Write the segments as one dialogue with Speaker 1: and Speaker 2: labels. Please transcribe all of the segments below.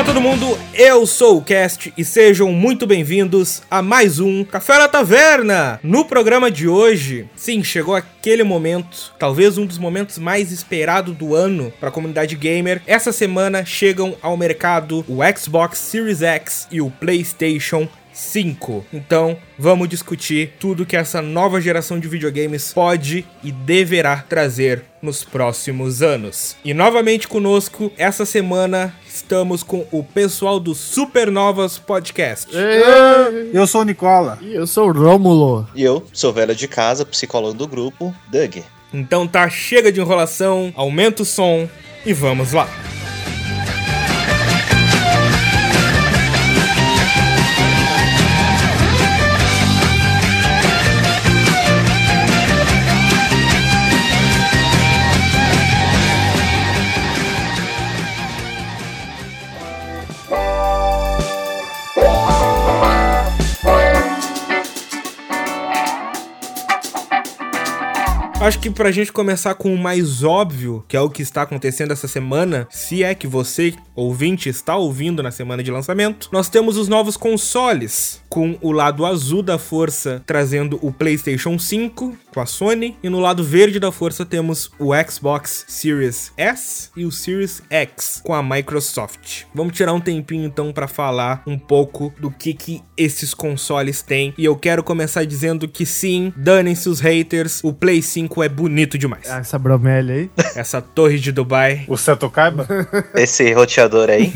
Speaker 1: Fala todo mundo, eu sou o Cast e sejam muito bem-vindos a mais um Café na Taverna. No programa de hoje, sim, chegou aquele momento, talvez um dos momentos mais esperados do ano para a comunidade gamer. Essa semana chegam ao mercado o Xbox Series X e o PlayStation 5. Então, vamos discutir tudo que essa nova geração de videogames pode e deverá trazer nos próximos anos. E novamente conosco, essa semana estamos com o pessoal do Supernovas Podcast.
Speaker 2: Eu sou o Nicola.
Speaker 3: E eu sou o Rômulo.
Speaker 4: E eu sou velho de casa, psicólogo do grupo, Doug.
Speaker 1: Então tá, chega de enrolação, aumenta o som e vamos lá. Acho que pra gente começar com o mais óbvio, que é o que está acontecendo essa semana, se é que você, ouvinte, está ouvindo na semana de lançamento, nós temos os novos consoles, com o lado azul da força trazendo o PlayStation 5 com a Sony, e no lado verde da força temos o Xbox Series S e o Series X com a Microsoft. Vamos tirar um tempinho então para falar um pouco do que que esses consoles têm, e eu quero começar dizendo que sim, danem-se os haters, o Play 5 é bonito demais.
Speaker 3: Ah, essa bromélia aí.
Speaker 1: Essa torre de Dubai.
Speaker 2: O Seto Kaiba?
Speaker 4: Esse roteador aí.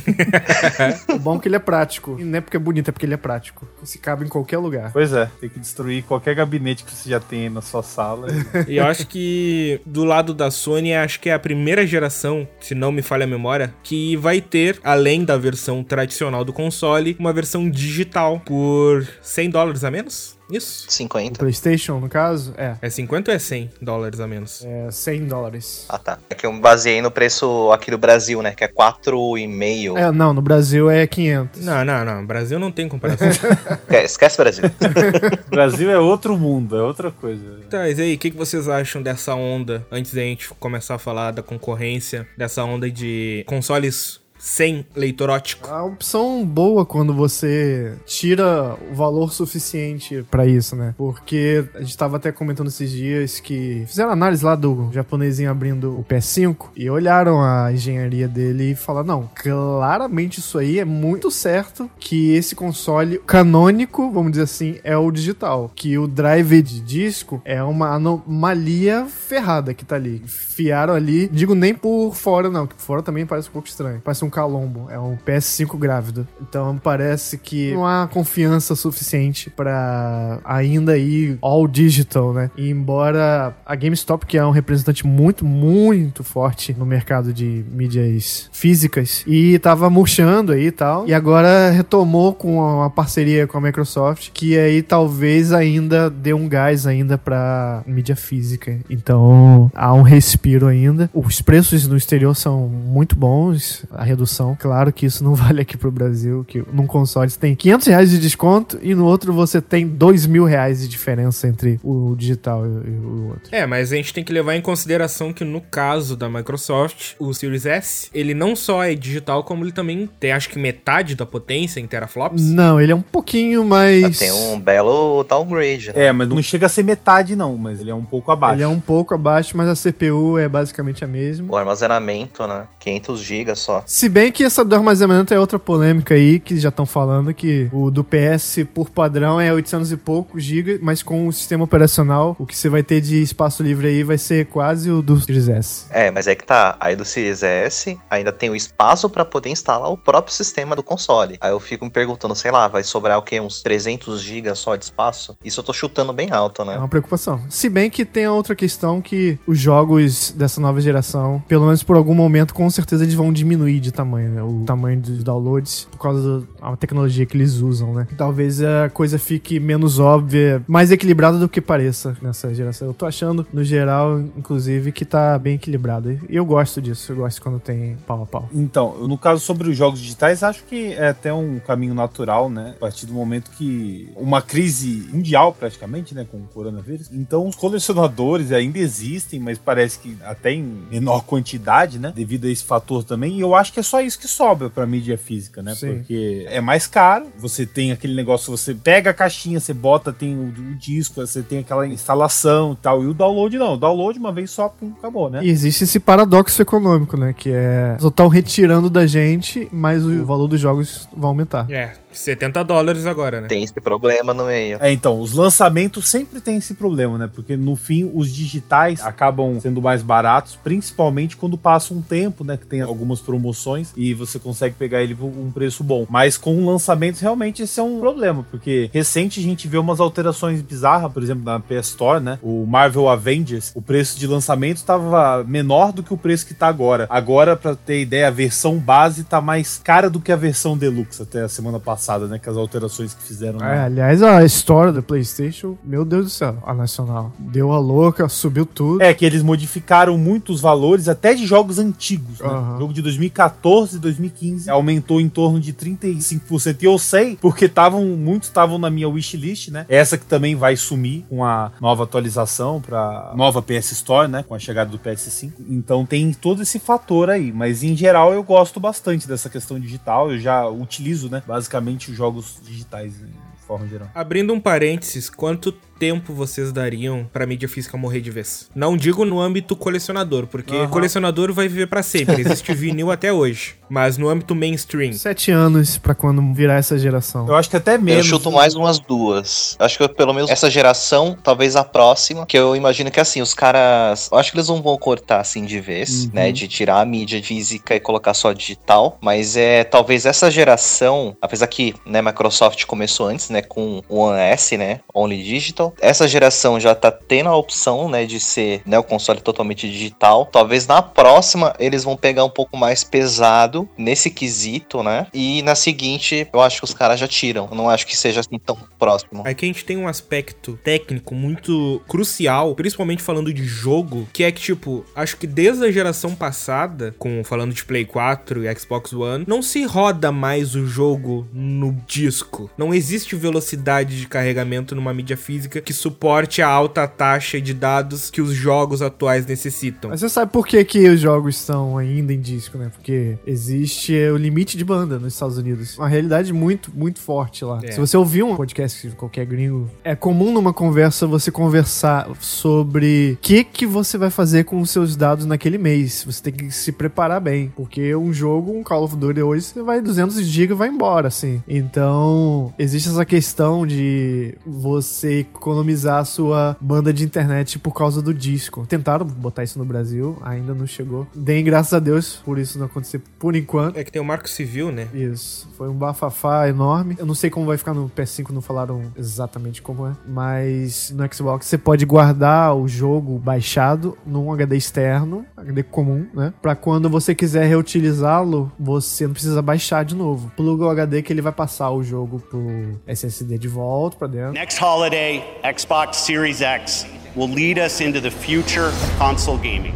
Speaker 3: o bom é que ele é prático. E não é porque é bonito, é porque ele é prático. Se cabe em qualquer lugar.
Speaker 2: Pois é, tem que destruir qualquer gabinete que você já tem na sua sala.
Speaker 1: E eu acho que do lado da Sony, acho que é a primeira geração, se não me falha a memória, que vai ter, além da versão tradicional do console, uma versão digital por 100 dólares a menos? Isso?
Speaker 4: 50.
Speaker 3: O PlayStation, no caso, é.
Speaker 1: É 50 ou é 100 dólares a menos?
Speaker 3: É 100 dólares.
Speaker 4: Ah, tá. É que eu me baseei no preço aqui do Brasil, né? Que é 4,5.
Speaker 3: É, não, no Brasil é 500.
Speaker 1: Não, não, não. Brasil não tem comparação.
Speaker 4: Esquece Brasil.
Speaker 2: Brasil é outro mundo, é outra coisa.
Speaker 1: Tá, mas aí, o que, que vocês acham dessa onda, antes da gente começar a falar da concorrência, dessa onda de consoles sem leitor ótico.
Speaker 3: A opção boa quando você tira o valor suficiente para isso, né? Porque a gente tava até comentando esses dias que fizeram análise lá do japonesinho abrindo o PS5 e olharam a engenharia dele e falaram: não, claramente isso aí é muito certo que esse console canônico, vamos dizer assim, é o digital. Que o drive de disco é uma anomalia ferrada que tá ali. Fiaram ali, digo nem por fora, não, que por fora também parece um pouco estranho. Parece um calombo, é um PS5 grávido. Então parece que não há confiança suficiente para ainda ir all digital, né? E embora a GameStop, que é um representante muito, muito forte no mercado de mídias físicas, e tava murchando aí e tal, e agora retomou com uma parceria com a Microsoft, que aí talvez ainda dê um gás ainda para mídia física. Então há um respiro ainda. Os preços no exterior são muito bons, a redução. Claro que isso não vale aqui pro Brasil, que num console você tem 500 reais de desconto e no outro você tem 2 mil reais de diferença entre o digital e o outro.
Speaker 1: É, mas a gente tem que levar em consideração que no caso da Microsoft, o Series S, ele não só é digital, como ele também tem, acho que metade da potência em teraflops.
Speaker 3: Não, ele é um pouquinho mais...
Speaker 4: Tem um belo downgrade.
Speaker 2: Né? É, mas não chega a ser metade não, mas ele é um pouco abaixo.
Speaker 3: Ele é um pouco abaixo, mas a CPU é basicamente a mesma.
Speaker 4: O armazenamento, né? 500 GB só.
Speaker 3: Se bem que essa do armazenamento é outra polêmica aí, que já estão falando que o do PS por padrão é 800 e poucos GB, mas com o sistema operacional, o que você vai ter de espaço livre aí vai ser quase o do Series S.
Speaker 4: É, mas é que tá, aí do Series S ainda tem o espaço para poder instalar o próprio sistema do console. Aí eu fico me perguntando, sei lá, vai sobrar o quê? Uns 300 GB só de espaço? Isso eu tô chutando bem alto, né?
Speaker 3: É uma preocupação. Se bem que tem a outra questão que os jogos dessa nova geração, pelo menos por algum momento, com certeza eles vão diminuir de tamanho, né? O tamanho dos downloads por causa da tecnologia que eles usam, né? Talvez a coisa fique menos óbvia, mais equilibrada do que pareça nessa geração. Eu tô achando, no geral, inclusive, que tá bem equilibrado. E eu gosto disso, eu gosto quando tem pau a pau.
Speaker 2: Então, no caso sobre os jogos digitais, acho que é até um caminho natural, né? A partir do momento que uma crise mundial, praticamente, né? Com o coronavírus. Então, os colecionadores ainda existem, mas parece que até em menor quantidade, né? Devido a esse fator também. E eu acho que é só isso que sobra pra mídia física, né?
Speaker 3: Sim.
Speaker 2: Porque é mais caro, você tem aquele negócio, você pega a caixinha, você bota, tem o, o disco, você tem aquela instalação e tal. E o download não, o download uma vez só, pum, acabou, né?
Speaker 3: E existe esse paradoxo econômico, né? Que é. Só estão retirando da gente, mas o valor dos jogos vai aumentar.
Speaker 1: É, 70 dólares agora, né?
Speaker 4: Tem esse problema no meio.
Speaker 2: É, então, os lançamentos sempre tem esse problema, né? Porque no fim, os digitais acabam sendo mais baratos, principalmente quando passa um tempo, né? Que tem algumas promoções e você consegue pegar ele por um preço bom. Mas com lançamentos, realmente, esse é um problema, porque recente a gente vê umas alterações bizarras, por exemplo, na PS Store, né? O Marvel Avengers, o preço de lançamento estava menor do que o preço que tá agora. Agora, pra ter ideia, a versão base tá mais cara do que a versão deluxe até a semana passada, né? Com as alterações que fizeram.
Speaker 3: É,
Speaker 2: lá.
Speaker 3: aliás, a história da PlayStation, meu Deus do céu, a nacional. Deu a louca, subiu tudo.
Speaker 2: É, que eles modificaram muito os valores até de jogos antigos. Né? O jogo de 2014 e 2015 aumentou em torno de 35%. E eu sei, porque estavam muitos estavam na minha wishlist, né? Essa que também vai sumir com a nova atualização para nova PS Store, né? Com a chegada do PS5. Então tem todo esse fator aí. Mas em geral eu gosto bastante dessa questão digital. Eu já utilizo, né? Basicamente os jogos digitais de forma geral.
Speaker 1: Abrindo um parênteses, quanto tempo vocês dariam pra mídia física morrer de vez? Não digo no âmbito colecionador, porque
Speaker 2: Aham.
Speaker 1: colecionador vai viver pra sempre. Existe vinil até hoje. Mas no âmbito mainstream.
Speaker 3: Sete anos pra quando virar essa geração.
Speaker 2: Eu acho que até
Speaker 4: Eu
Speaker 2: menos.
Speaker 4: chuto mais umas duas. Acho que pelo menos essa geração, talvez a próxima, que eu imagino que assim, os caras. Eu acho que eles não vão cortar assim de vez,
Speaker 2: Uhum.
Speaker 4: né? De tirar a mídia física e colocar só digital. Mas é talvez essa geração, apesar que né, Microsoft começou antes, né? Com o One S, né? Only Digital. Essa geração já tá tendo a opção, né? De ser né, o console totalmente digital. Talvez na próxima eles vão pegar um pouco mais pesado nesse quesito, né? E na seguinte, eu acho que os caras já tiram. Eu não acho que seja assim tão próximo.
Speaker 1: Aqui a gente tem um aspecto técnico muito crucial, principalmente falando de jogo, que é que, tipo, acho que desde a geração passada, com falando de Play 4 e Xbox One, não se roda mais o jogo no disco. Não existe velocidade de carregamento numa mídia física que suporte a alta taxa de dados que os jogos atuais necessitam.
Speaker 3: Mas você sabe por que, que os jogos estão ainda em disco, né? Porque existe o limite de banda nos Estados Unidos. Uma realidade muito, muito forte lá.
Speaker 1: É.
Speaker 3: Se você ouvir um podcast de qualquer gringo, é comum numa conversa você conversar sobre o que, que você vai fazer com os seus dados naquele mês. Você tem que se preparar bem. Porque um jogo, um Call of Duty hoje, você vai 200 GB e vai embora, assim. Então, existe essa questão de você economizar a sua banda de internet por causa do disco. Tentaram botar isso no Brasil, ainda não chegou. Deem graças a Deus por isso não acontecer por enquanto.
Speaker 1: É que tem o Marco Civil, né?
Speaker 3: Isso, foi um bafafá enorme. Eu não sei como vai ficar no PS5, não falaram exatamente como é. Mas no Xbox você pode guardar o jogo baixado num HD externo, HD comum, né? Pra quando você quiser reutilizá-lo, você não precisa baixar de novo. Pluga o HD que ele vai passar o jogo pro SSD de volta pra dentro.
Speaker 5: Next holiday, Xbox Series X will lead us into the future of console gaming.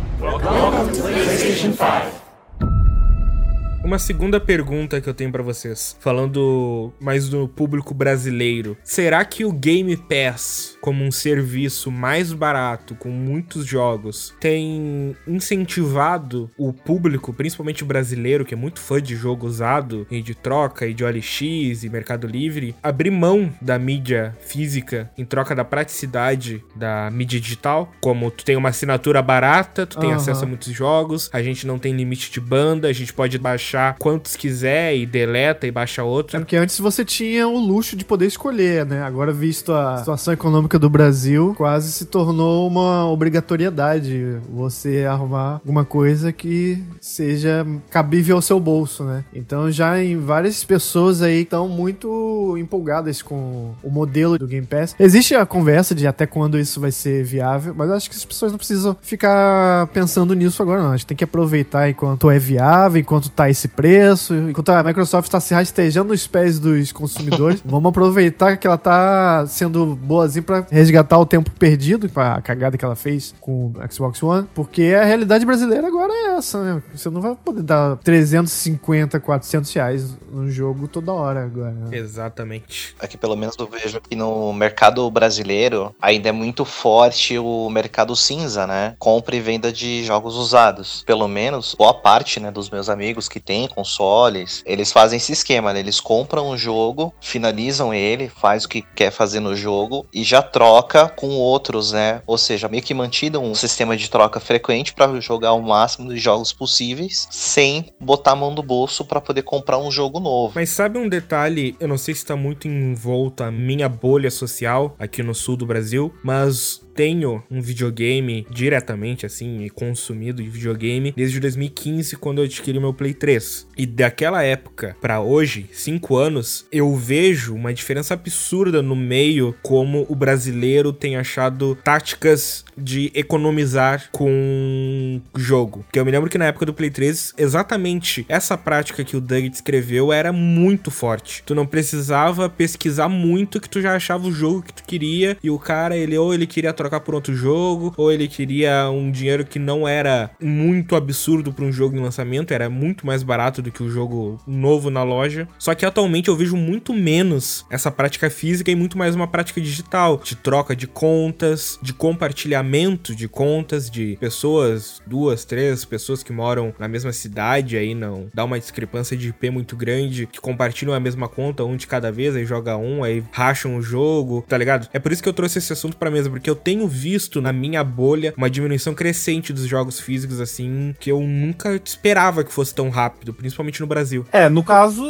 Speaker 1: Uma segunda pergunta que eu tenho pra vocês, falando mais do público brasileiro. Será que o Game Pass, como um serviço mais barato, com muitos jogos, tem incentivado o público, principalmente o brasileiro, que é muito fã de jogo usado e de troca e de OLX e Mercado Livre, abrir mão da mídia física em troca da praticidade da mídia digital? Como tu tem uma assinatura barata, tu tem
Speaker 3: Aham.
Speaker 1: acesso a muitos jogos, a gente não tem limite de banda, a gente pode baixar quantos quiser e deleta e baixa
Speaker 3: É
Speaker 1: outro.
Speaker 3: porque antes você tinha o luxo de poder escolher, né? Agora, visto a situação econômica do Brasil, quase se tornou uma obrigatoriedade você arrumar alguma coisa que seja cabível ao seu bolso, né? Então, já em várias pessoas aí estão muito empolgadas com o modelo do Game Pass. Existe a conversa de até quando isso vai ser viável, mas acho que as pessoas não precisam ficar pensando nisso agora, não. A gente tem que aproveitar enquanto é viável, enquanto tá esse preço, enquanto a Microsoft tá se rastejando nos pés dos consumidores. Vamos aproveitar que ela tá sendo boazinha pra resgatar o tempo perdido, a cagada que ela fez com o Xbox One, porque a realidade brasileira agora é essa, né? Você não vai poder dar 350, 400 reais num jogo toda hora agora. né?
Speaker 1: Exatamente.
Speaker 4: Aqui, pelo menos, eu vejo que no mercado brasileiro ainda é muito forte o mercado cinza, né? Compra e venda de jogos usados. Pelo menos, boa parte, né, dos meus amigos que tem consoles, eles fazem esse esquema, né? Eles compram um jogo, finalizam ele, faz o que quer fazer no jogo e já troca com outros, né? Ou seja, meio que mantido um sistema de troca frequente para jogar o máximo de jogos possíveis sem botar a mão no bolso para poder comprar um jogo novo.
Speaker 1: Mas sabe um detalhe, eu não sei se tá muito em volta a minha bolha social aqui no sul do Brasil, mas tenho um videogame diretamente, assim, e consumido de videogame desde 2015, quando eu adquiri meu Play 3. E daquela época para hoje, cinco anos, eu vejo uma diferença absurda no meio como o brasileiro tem achado táticas de economizar com jogo. Que eu me lembro que na época do Play 3, exatamente essa prática que o Doug descreveu era muito forte. Tu não precisava pesquisar muito que tu já achava o jogo que tu queria e o cara, ele ou ele queria trocar trocar por outro jogo, ou ele queria um dinheiro que não era muito absurdo para um jogo em lançamento, era muito mais barato do que o jogo novo na loja. Só que atualmente eu vejo muito menos essa prática física e muito mais uma prática digital, de troca de contas, de compartilhamento de contas de pessoas, duas, três pessoas que moram na mesma cidade, aí não dá uma discrepância de IP muito grande, que compartilham a mesma conta, um de cada vez, aí joga um, aí racham o jogo, tá ligado? É por isso que eu trouxe esse assunto pra mesa, porque eu tenho tenho visto na minha bolha uma diminuição crescente dos jogos físicos, assim, que eu nunca esperava que fosse tão rápido, principalmente no Brasil.
Speaker 2: É, no caso,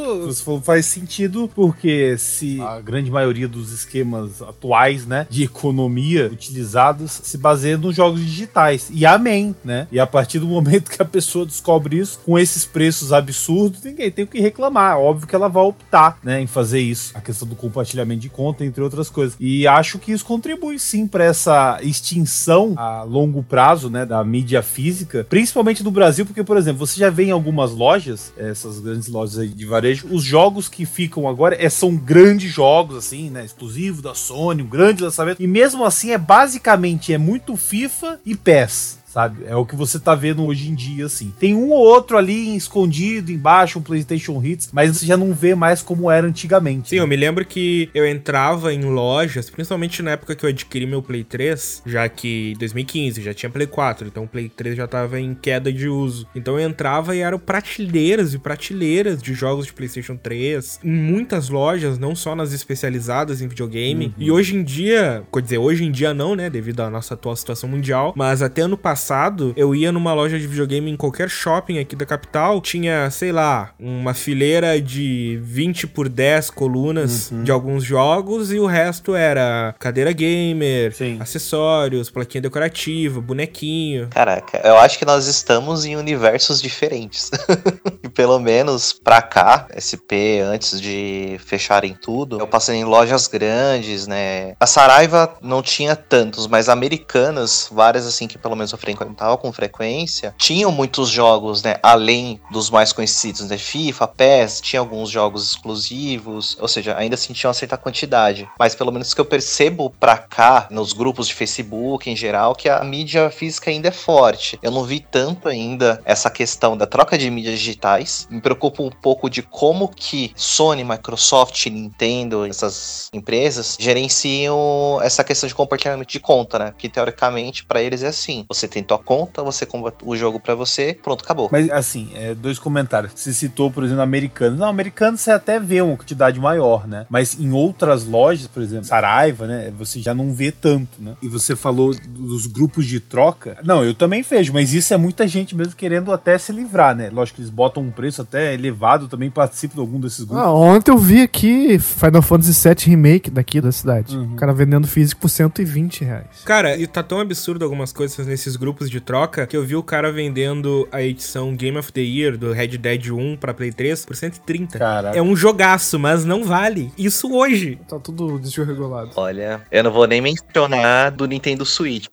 Speaker 2: faz sentido, porque se a grande maioria dos esquemas atuais, né, de economia utilizados se baseiam nos jogos digitais. E amém, né? E a partir do momento que a pessoa descobre isso, com esses preços absurdos, ninguém tem o que reclamar. Óbvio que ela vai optar, né, em fazer isso. A questão do compartilhamento de conta, entre outras coisas. E acho que isso contribui sim para essa extinção a longo prazo, né, da mídia física, principalmente no Brasil, porque, por exemplo, você já vê em algumas lojas, essas grandes lojas de varejo, os jogos que ficam agora é, são grandes jogos, assim, né, exclusivo da Sony, um grande lançamento, e mesmo assim é basicamente, é muito FIFA e PES sabe? É o que você tá vendo hoje em dia, assim. Tem um ou outro ali escondido embaixo, um PlayStation Hits, mas você já não vê mais como era antigamente.
Speaker 1: Sim, né? eu me lembro que eu entrava em lojas, principalmente na época que eu adquiri meu Play 3, já que 2015 já tinha Play 4, então o Play 3 já tava em queda de uso. Então eu entrava e eram prateleiras e prateleiras de jogos de PlayStation 3 em muitas lojas, não só nas especializadas em videogame. Uhum. E hoje em dia, quer dizer, hoje em dia não, né, devido à nossa atual situação mundial, mas até ano passado passado, eu ia numa loja de videogame em qualquer shopping aqui da capital, tinha, sei lá, uma fileira de 20 por 10 colunas uhum. de alguns jogos e o resto era cadeira gamer, Sim. acessórios, plaquinha decorativa, bonequinho.
Speaker 4: Caraca, eu acho que nós estamos em universos diferentes. pelo menos pra cá, SP, antes de fecharem tudo, eu passei em lojas grandes, né? A Saraiva não tinha tantos, mas americanas, várias assim que pelo menos eu frequentava com frequência, tinham muitos jogos, né? Além dos mais conhecidos, né? FIFA, PES, tinha alguns jogos exclusivos, ou seja, ainda assim tinha uma certa quantidade. Mas pelo menos que eu percebo pra cá, nos grupos de Facebook em geral, que a mídia física ainda é forte. Eu não vi tanto ainda essa questão da troca de mídias digitais. Me preocupa um pouco de como que Sony, Microsoft, Nintendo, essas empresas gerenciam essa questão de compartilhamento de conta, né? Que teoricamente para eles é assim. Você tem tua conta, você compra o jogo para você, pronto, acabou.
Speaker 2: Mas assim, é, dois comentários. Você citou, por exemplo, americano. Não, americano você até vê uma quantidade maior, né? Mas em outras lojas, por exemplo, Saraiva, né? Você já não vê tanto, né? E você falou dos grupos de troca. Não, eu também vejo, mas isso é muita gente mesmo querendo até se livrar, né? Lógico que eles botam um preço até elevado, também participo de algum desses grupos.
Speaker 3: Ah, ontem eu vi aqui Final Fantasy VII Remake daqui da cidade. Uhum. O cara vendendo físico por 120 reais.
Speaker 1: Cara, e tá tão absurdo algumas coisas nesses grupos grupos de troca que eu vi o cara vendendo a edição Game of the Year do Red Dead 1 pra Play 3 por 130. Caraca. É um jogaço, mas não vale. Isso hoje.
Speaker 3: Tá tudo desregulado.
Speaker 4: Olha, eu não vou nem mencionar do Nintendo Switch.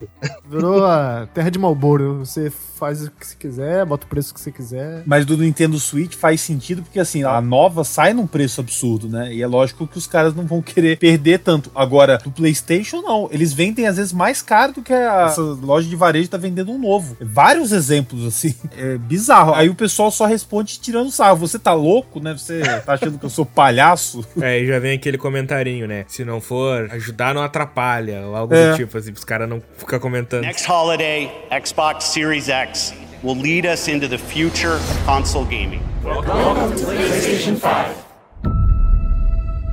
Speaker 3: Virou a terra de Malboro. Você faz o que você quiser, bota o preço que você quiser.
Speaker 2: Mas do Nintendo Switch faz sentido porque assim, a nova sai num preço absurdo, né? E é lógico que os caras não vão querer perder tanto. Agora, do PlayStation não, eles vendem às vezes mais caro do que a essa loja de varejo tá vendendo um novo. Vários exemplos assim, é bizarro. Aí o pessoal só responde tirando sarro. Você tá louco, né? Você tá achando que eu sou palhaço?
Speaker 1: É, e já vem aquele comentarinho, né? Se não for ajudar não atrapalha ou algo é. do tipo assim, os caras não ficam comentando.
Speaker 5: Next holiday, Xbox Series X will lead us into the future of console gaming.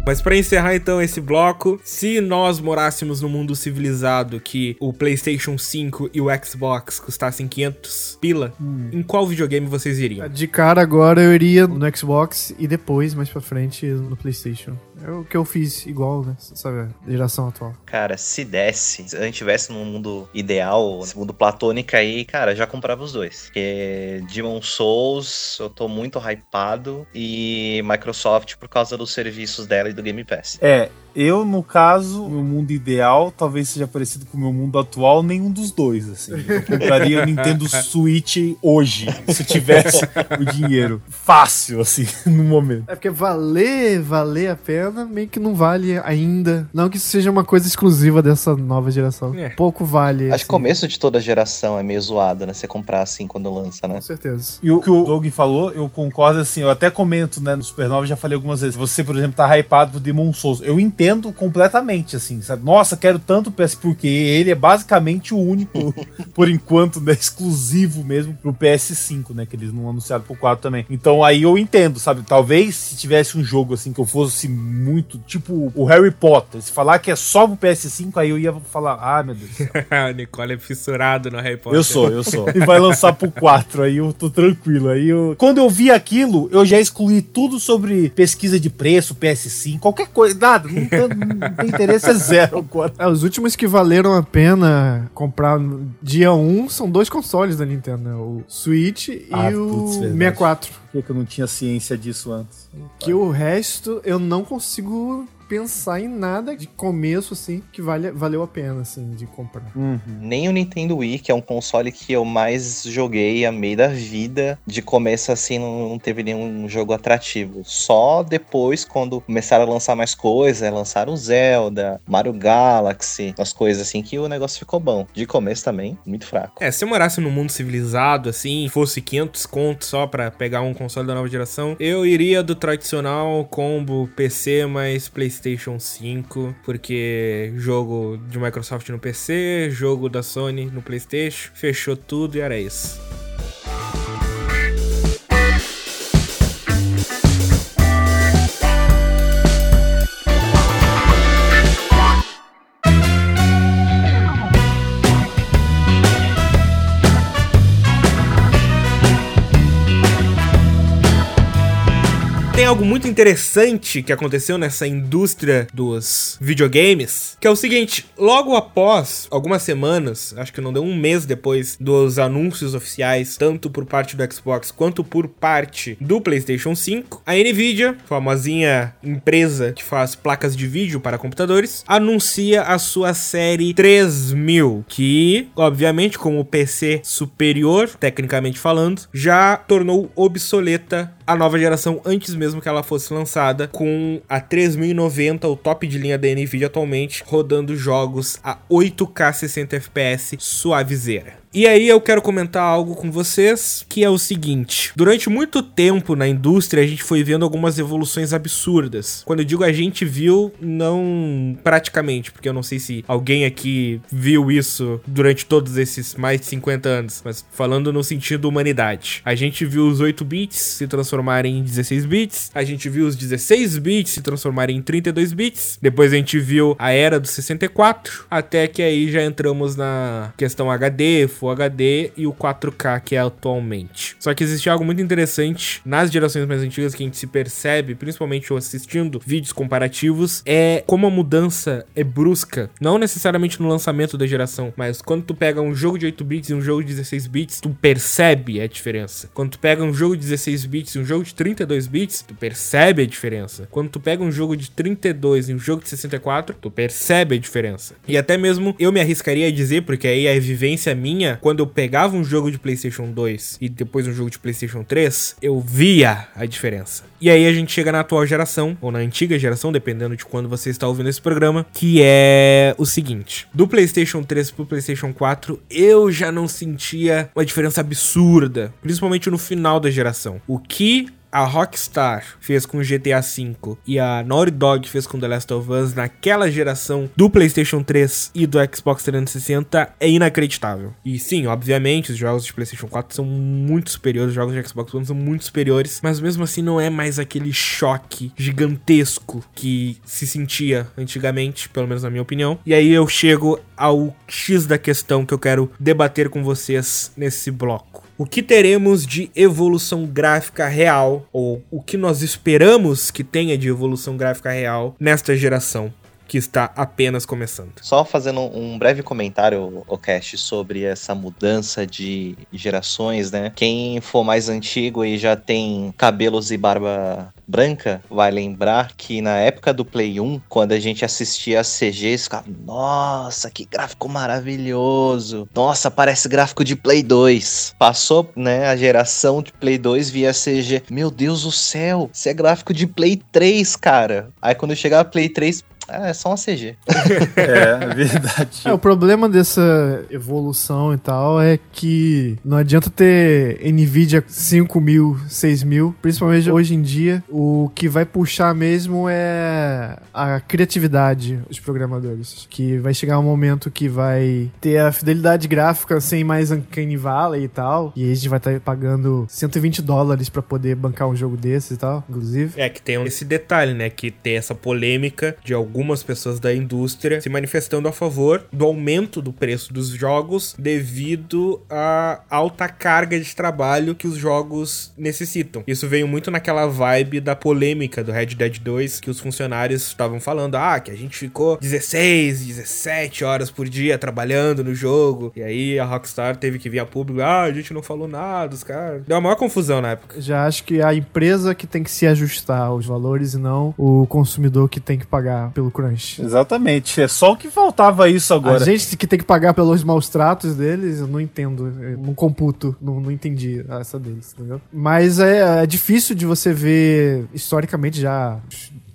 Speaker 1: Mas pra encerrar então esse bloco, se nós morássemos no mundo civilizado que o PlayStation 5 e o Xbox custassem 500 pila, em qual videogame vocês iriam?
Speaker 3: De cara agora eu iria no Xbox e depois, mais pra frente, no PlayStation. É o que eu fiz igual, né? Sabe, a geração atual.
Speaker 4: Cara, se desse, se a gente tivesse num mundo ideal, nesse mundo platônico aí, cara, já comprava os dois. Porque Demon Souls, eu tô muito hypado, e Microsoft por causa dos serviços dela e do Game Pass.
Speaker 2: É, eu, no caso, meu mundo ideal talvez seja parecido com o meu mundo atual, nenhum dos dois, assim. Eu compraria o Nintendo Switch hoje, se eu tivesse o dinheiro. Fácil, assim, no momento.
Speaker 3: É porque valer, valer a pena, meio que não vale ainda. Não que isso seja uma coisa exclusiva dessa nova geração.
Speaker 1: É.
Speaker 3: Pouco vale.
Speaker 4: Acho
Speaker 3: assim,
Speaker 4: que o começo de toda geração é meio zoado, né? Você comprar assim quando lança, né?
Speaker 3: Com certeza.
Speaker 2: E o que o Doug falou, eu concordo, assim, eu até comento, né, no Supernova, já falei algumas vezes. Você, por exemplo, tá hypado pro Demon Souls. Eu entendo completamente, assim, sabe? Nossa, quero tanto o PS, porque ele é basicamente o único, por enquanto, né, exclusivo mesmo pro PS5, né, que eles não anunciaram pro 4 também. Então aí eu entendo, sabe? Talvez se tivesse um jogo, assim, que eu fosse muito, tipo o Harry Potter, se falar que é só pro PS5, aí eu ia falar, ah, meu Deus
Speaker 1: o Nicole é fissurado no Harry Potter.
Speaker 2: Eu sou, eu sou. E vai lançar pro 4, aí eu tô tranquilo. Aí eu... Quando eu vi aquilo, eu já excluí tudo sobre pesquisa de preço, PS5, qualquer coisa, nada. Não não tem interesse, é zero.
Speaker 3: É, os últimos que valeram a pena comprar dia 1 são dois consoles da Nintendo, né? O Switch e
Speaker 2: Ah,
Speaker 3: o
Speaker 2: putz, verdade.
Speaker 3: 64.
Speaker 2: Por que eu não tinha ciência disso antes?
Speaker 3: Que o resto eu não consigo pensar em nada de começo, assim, que vale, valeu a pena, assim, de comprar.
Speaker 4: Nem o Nintendo Wii, que é um console que eu mais joguei a meio da vida, de começo assim não, não teve nenhum jogo atrativo. Só depois, quando começaram a lançar mais coisas, lançaram o Zelda, Mario Galaxy, umas coisas assim, que o negócio ficou bom. De começo também, muito fraco.
Speaker 1: É, se eu morasse num mundo civilizado, assim, fosse 500 contos só pra pegar um console da nova geração, eu iria do tradicional combo PC mais PlayStation 5, porque jogo de Microsoft no PC, jogo da Sony no PlayStation, fechou tudo e era isso. Algo muito interessante que aconteceu nessa indústria dos videogames, que é o seguinte, logo após algumas semanas, acho que não deu um mês depois dos anúncios oficiais, tanto por parte do Xbox quanto por parte do PlayStation 5, a Nvidia, famosinha empresa que faz placas de vídeo para computadores, anuncia a sua série 3000, que, obviamente, como PC superior, tecnicamente falando, já tornou obsoleta a nova geração antes mesmo que ela fosse lançada, com a 3090, o top de linha da Nvidia atualmente, rodando jogos a 8K 60 FPS suavizeira. E aí eu quero comentar algo com vocês, que é o seguinte: durante muito tempo na indústria a gente foi vendo algumas evoluções absurdas. Quando eu digo a gente viu, não praticamente, porque eu não sei se alguém aqui viu isso durante todos esses mais de 50 anos, mas falando no sentido humanidade. A gente viu os 8 bits se transformarem em 16 bits, a gente viu os 16 bits se transformarem em 32 bits, depois a gente viu a era do 64, até que aí já entramos na questão HD, Full HD e o 4K que é atualmente. Só que existe algo muito interessante nas gerações mais antigas que a gente se percebe, principalmente assistindo vídeos comparativos, é como a mudança é brusca, não necessariamente no lançamento da geração, mas quando tu pega um jogo de 8 bits e um jogo de 16 bits, tu percebe a diferença. Quando tu pega um jogo de 16 bits e um jogo de 32 bits, tu percebe a diferença. Quando tu pega um jogo de 32 e um jogo de 64, tu percebe a diferença. E até mesmo eu me arriscaria a dizer, porque aí é vivência minha, quando eu pegava um jogo de PlayStation 2 e depois um jogo de PlayStation 3, eu via a diferença. E aí a gente chega na atual geração, ou na antiga geração, dependendo de quando você está ouvindo esse programa, que é o seguinte: do PlayStation 3 pro PlayStation 4, eu já não sentia uma diferença absurda, principalmente no final da geração. O que a Rockstar fez com GTA V e a Naughty Dog fez com The Last of Us naquela geração do PlayStation 3 e do Xbox 360 é inacreditável. E sim, obviamente, os jogos de PlayStation 4 são muito superiores, os jogos de Xbox One são muito superiores, mas mesmo assim não é mais aquele choque gigantesco que se sentia antigamente, pelo menos na minha opinião. E aí eu chego ao X da questão que eu quero debater com vocês nesse bloco. O que teremos de evolução gráfica real, ou o que nós esperamos que tenha de evolução gráfica real nesta geração? Que está apenas começando.
Speaker 4: Só fazendo um breve comentário, o cast, sobre essa mudança de gerações, né? Quem for mais antigo e já tem cabelos e barba branca vai lembrar que na época do Play 1, quando a gente assistia a CGs, ficava, nossa, que gráfico maravilhoso. Nossa, parece gráfico de Play 2. Passou, né, a geração de Play 2 via CG. Meu Deus do céu, isso é gráfico de Play 3, cara. Aí quando chegava Play 3, ah, é só uma CG.
Speaker 2: é, é verdade.
Speaker 3: É, o problema dessa evolução e tal é que não adianta ter Nvidia 5000, 6000, principalmente hoje em dia, o que vai puxar mesmo é a criatividade dos programadores. Que vai chegar um momento que vai ter a fidelidade gráfica sem mais Uncanny Valley e tal, e a gente vai estar tá pagando 120 dólares para poder bancar um jogo desse e tal, inclusive.
Speaker 1: É, que tem esse detalhe, né, que tem essa polêmica de algum algumas pessoas da indústria se manifestando a favor do aumento do preço dos jogos devido à alta carga de trabalho que os jogos necessitam. Isso veio muito naquela vibe da polêmica do Red Dead 2 que os funcionários estavam falando: ah, que a gente ficou 16, 17 horas por dia trabalhando no jogo. E aí a Rockstar teve que vir a público: ah, a gente não falou nada, os caras. Deu uma maior confusão na época.
Speaker 3: Já acho que a empresa que tem que se ajustar aos valores e não o consumidor que tem que pagar pelo crunch.
Speaker 2: Exatamente. É só o que faltava isso agora.
Speaker 3: A gente que tem que pagar pelos maus tratos deles, eu não entendo. Eu não computo. Não, não entendi essa deles, entendeu? Mas é, é difícil de você ver, historicamente, já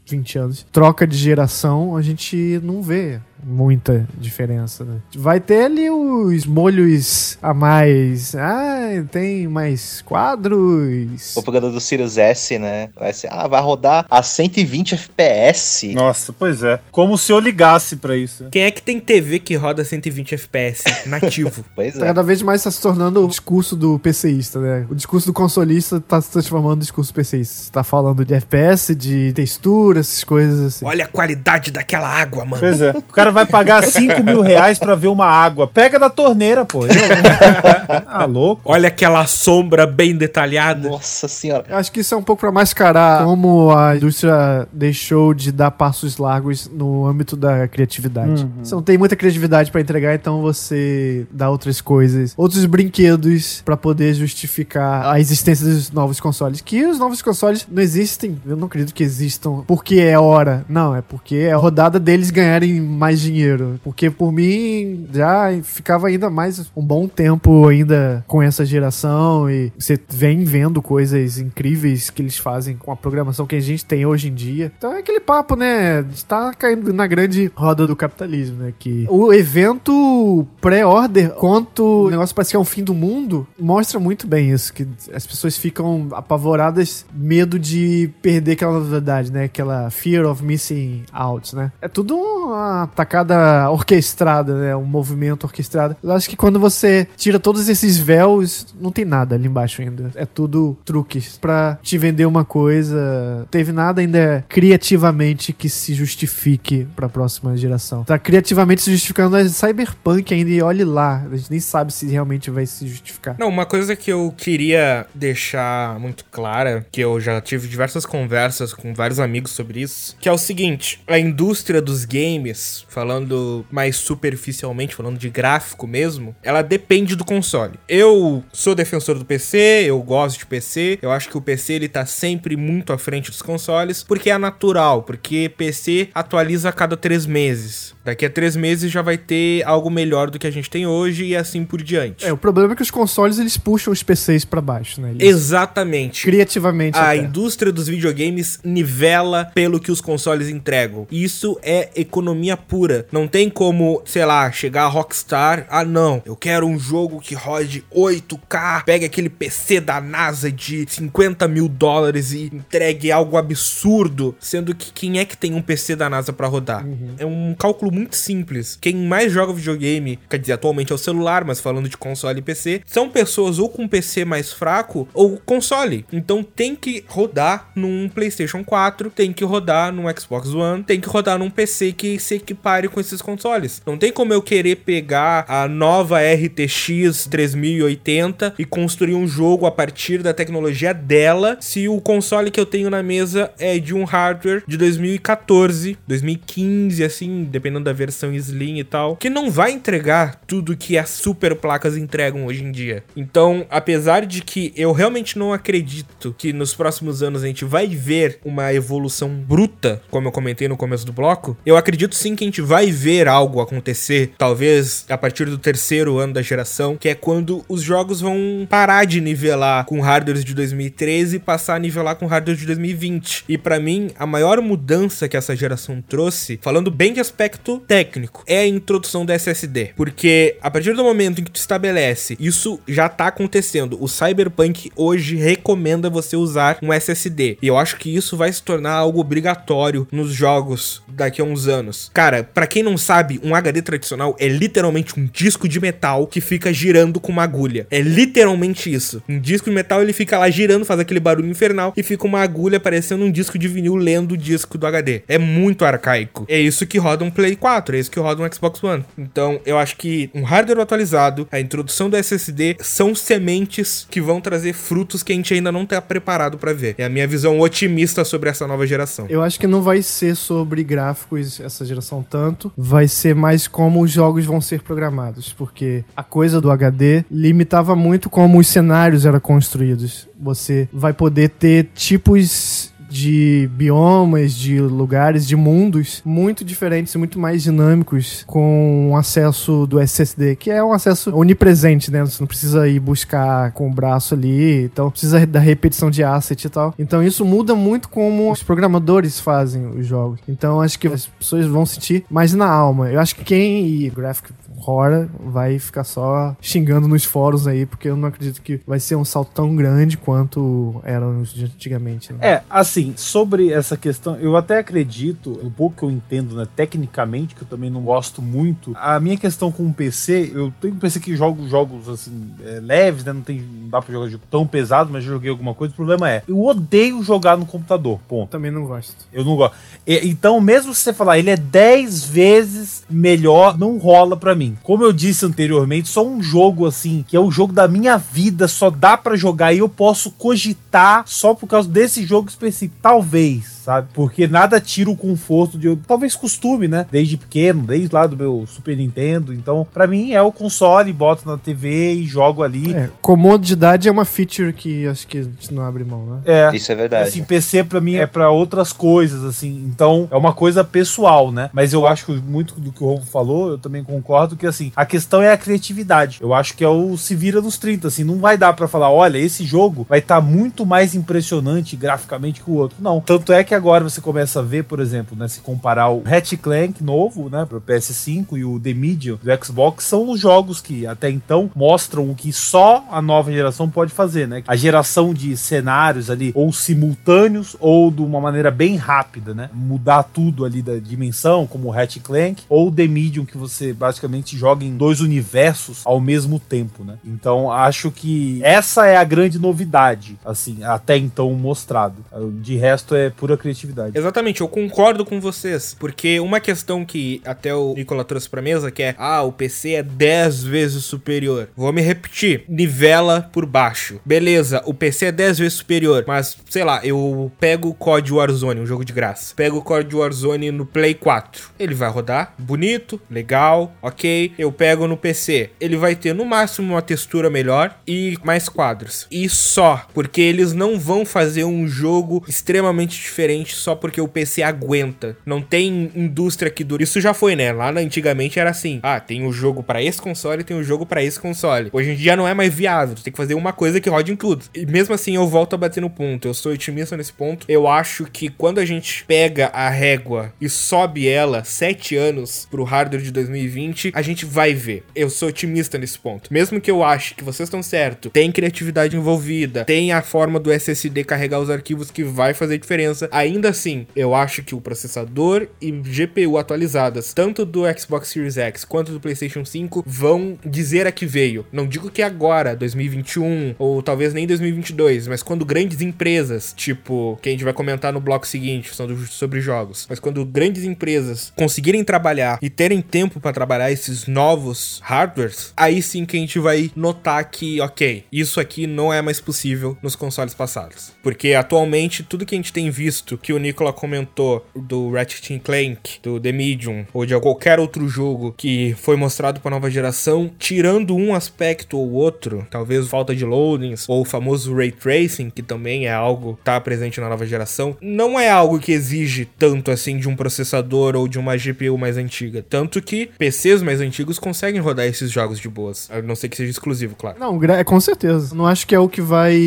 Speaker 3: 20 anos, troca de geração, a gente não vê muita diferença, né? Vai ter ali os molhos a mais. Ah, tem mais quadros.
Speaker 4: Propaganda do Sirius S, né? Vai ser, ah, vai rodar a 120 FPS.
Speaker 2: Nossa, pois é. Como se eu ligasse para isso.
Speaker 1: Quem é que tem TV que roda 120 FPS nativo?
Speaker 3: pois é. Cada vez mais está se tornando o discurso do PCista, né? O discurso do consolista está se transformando no discurso PCista. Tá falando de FPS, de textura, essas coisas assim.
Speaker 1: Olha a qualidade daquela água, mano.
Speaker 2: Pois é. O cara vai pagar 5 mil reais pra ver uma água. Pega da torneira, pô.
Speaker 1: ah, louco. Olha aquela sombra bem detalhada.
Speaker 4: Nossa senhora.
Speaker 3: Acho que isso é um pouco pra mascarar como a indústria deixou de dar passos largos no âmbito da criatividade. Uhum. Você não tem muita criatividade para entregar, então você dá outras coisas, outros brinquedos para poder justificar a existência dos novos consoles. Que os novos consoles não existem, eu não acredito que existam porque é hora. Não, é porque é a rodada deles ganharem mais dinheiro. Porque por mim já ficava ainda mais um bom tempo ainda com essa geração e você vem vendo coisas incríveis que eles fazem com a programação que a gente tem hoje em dia. Então é aquele papo, né? Está caindo na grande roda do capitalismo, né? Que o evento pré-order, quanto o negócio parece que é um fim do mundo, mostra muito bem isso. Que as pessoas ficam apavoradas, medo de perder aquela novidade, né? Aquela fear of missing out, né? É tudo uma tacada orquestrada, né? Um movimento orquestrado. Eu acho que quando você tira todos esses véus, não tem nada ali embaixo ainda. É tudo truques para te vender uma coisa. Teve nada ainda criativamente que se justifique para a próxima geração. Tá criativamente se justificando é Cyberpunk ainda e olhe lá. A gente nem sabe se realmente vai se justificar.
Speaker 1: Não, uma coisa que eu queria deixar muito clara, que eu já tive diversas conversas com vários amigos sobre isso, que é o seguinte: a indústria dos games falando mais superficialmente, falando de gráfico mesmo, ela depende do console. Eu sou defensor do PC, eu gosto de PC, eu acho que o PC ele tá sempre muito à frente dos consoles, porque é natural, porque PC atualiza a cada três meses. Daqui a três meses já vai ter algo melhor do que a gente tem hoje e assim por diante.
Speaker 3: É, o problema é que os consoles eles puxam os PCs para baixo, né? Eles...
Speaker 1: Exatamente.
Speaker 3: Criativamente.
Speaker 1: A até. indústria dos videogames nivela pelo que os consoles entregam. Isso é economia pura estrutura. Não tem como, sei lá, chegar a Rockstar, ah não, eu quero um jogo que rode 8K, pegue aquele PC da NASA de 50 mil dólares e entregue algo absurdo, sendo que quem é que tem um PC da NASA para rodar? Uhum. É um cálculo muito simples. Quem mais joga videogame, quer dizer, atualmente é o celular, mas falando de console e PC, são pessoas ou com PC mais fraco ou console. Então tem que rodar num PlayStation 4, tem que rodar num Xbox One, tem que rodar num PC que se equipare com esses consoles. Não tem como eu querer pegar a nova RTX 3080 e construir um jogo a partir da tecnologia dela se o console que eu tenho na mesa é de um hardware de 2014, 2015, assim, dependendo da versão Slim e tal, que não vai entregar tudo que as super placas entregam hoje em dia. Então, apesar de que eu realmente não acredito que nos próximos anos a gente vai ver uma evolução bruta, como eu comentei no começo do bloco, eu acredito sim que a gente vai ver algo acontecer, talvez a partir do terceiro ano da geração, que é quando os jogos vão parar de nivelar com hardwares de 2013 e passar a nivelar com hardware de 2020. E para mim, a maior mudança que essa geração trouxe, falando bem de aspecto técnico, é a introdução da SSD. Porque a partir do momento em que tu estabelece, isso já tá acontecendo. O Cyberpunk hoje recomenda você usar um SSD. E eu acho que isso vai se tornar algo obrigatório nos jogos daqui a uns anos. Cara, para quem não sabe, um HD tradicional é literalmente um disco de metal que fica girando com uma agulha. É literalmente isso. Um disco de metal ele fica lá girando, faz aquele barulho infernal e fica uma agulha parecendo um disco de vinil lendo o disco do HD. É muito arcaico. É isso que roda um Play 4, é isso que roda um Xbox One. Então, eu acho que um hardware atualizado, a introdução do SSD são sementes que vão trazer frutos que a gente ainda não tá preparado para ver. É a minha visão otimista sobre essa nova geração.
Speaker 3: Eu acho que não vai ser sobre gráficos essa geração tanto, vai ser mais como os jogos vão ser programados, porque a coisa do HD limitava muito como os cenários eram construídos. Você vai poder ter tipos de biomas, de lugares, de mundos muito diferentes e muito mais dinâmicos com o acesso do SSD, que é um acesso onipresente, né? Você não precisa ir buscar com o braço ali, então precisa da repetição de asset e tal. Então isso muda muito como os programadores fazem os jogos. Então acho que as pessoas vão sentir mais na alma. Eu acho que quem e Graphic Horror vai ficar só xingando nos fóruns aí, porque eu não acredito que vai ser um salto tão grande quanto eram antigamente. Né?
Speaker 2: É, assim, sobre essa questão, eu até acredito, um pouco que eu entendo, né, tecnicamente, que eu também não gosto muito. A minha questão com o PC, eu tenho um PC que jogo jogos assim, é, leves, né? Não, tem, não dá pra jogar jogo tão pesado, mas joguei alguma coisa. O problema é, eu odeio jogar no computador. Ponto.
Speaker 3: Também não gosto.
Speaker 2: Eu não gosto. E, então, mesmo se você falar, ele é 10 vezes melhor, não rola pra mim. Como eu disse anteriormente, só um jogo assim, que é o jogo da minha vida, só dá para jogar e eu posso cogitar só por causa desse jogo específico. Talvez sabe? Porque nada tira o conforto de. Talvez costume, né? Desde pequeno, desde lá do meu Super Nintendo. Então, para mim é o console, boto na TV e jogo ali.
Speaker 3: É, comodidade é uma feature que acho que a gente não abre mão, né?
Speaker 4: É. Isso é verdade.
Speaker 2: Assim, PC para mim é para outras coisas, assim. Então, é uma coisa pessoal, né? Mas eu acho que muito do que o Ron falou, eu também concordo que, assim, a questão é a criatividade. Eu acho que é o se vira nos 30, assim. Não vai dar para falar, olha, esse jogo vai estar tá muito mais impressionante graficamente que o outro. Não. Tanto é que agora você começa a ver, por exemplo, né, se comparar o Hatch Clank novo, né, pro PS5 e o The Medium do Xbox, são os jogos que até então mostram o que só a nova geração pode fazer, né? A geração de cenários ali, ou simultâneos, ou de uma maneira bem rápida, né? Mudar tudo ali da dimensão, como o Hatch Clank, ou The Medium, que você basicamente joga em dois universos ao mesmo tempo, né? Então, acho que essa é a grande novidade, assim, até então mostrado. De resto é pura criatividade.
Speaker 1: Exatamente, eu concordo com vocês. Porque uma questão que até o Nicola trouxe pra mesa, que é, ah, o PC é 10 vezes superior. Vou me repetir, nivela por baixo. Beleza, o PC é 10 vezes superior, mas, sei lá, eu pego o COD Warzone, um jogo de graça. Pego o COD Warzone no Play 4. Ele vai rodar bonito, legal, ok. Eu pego no PC. Ele vai ter no máximo uma textura melhor e mais quadros. E só, porque eles não vão fazer um jogo extremamente diferente só porque o PC aguenta. Não tem indústria que dure. Isso já foi, né? Lá antigamente era assim: ah, tem o um jogo para esse console tem o um jogo para esse console. Hoje em dia não é mais viável. Tu tem que fazer uma coisa que rode em tudo. E mesmo assim, eu volto a bater no ponto. Eu sou otimista nesse ponto. Eu acho que quando a gente pega a régua e sobe ela sete anos pro hardware de 2020, a gente vai ver. Eu sou otimista nesse ponto. Mesmo que eu ache que vocês estão certo, tem criatividade envolvida, tem a forma do SSD carregar os arquivos que vai fazer diferença. Ainda assim, eu acho que o processador e GPU atualizadas, tanto do Xbox Series X quanto do PlayStation 5, vão dizer a que veio. Não digo que agora, 2021, ou talvez nem 2022, mas quando grandes empresas, tipo, que a gente vai comentar no bloco seguinte, sobre jogos, mas quando grandes empresas conseguirem trabalhar e terem tempo para trabalhar esses novos hardwares, aí sim que a gente vai notar que, ok, isso aqui não é mais possível nos consoles passados. Porque atualmente tudo que a gente tem visto, que o Nicola comentou do Ratchet Clank, do The Medium, ou de qualquer outro jogo que foi mostrado para nova geração, tirando um aspecto ou outro, talvez falta de loadings, ou o famoso Ray Tracing, que também é algo que tá presente na nova geração, não é algo que exige tanto assim de um processador ou de uma GPU mais antiga. Tanto que PCs mais antigos conseguem rodar esses jogos de boas. A não ser que seja exclusivo, claro.
Speaker 3: Não, com certeza. Não acho que é o que vai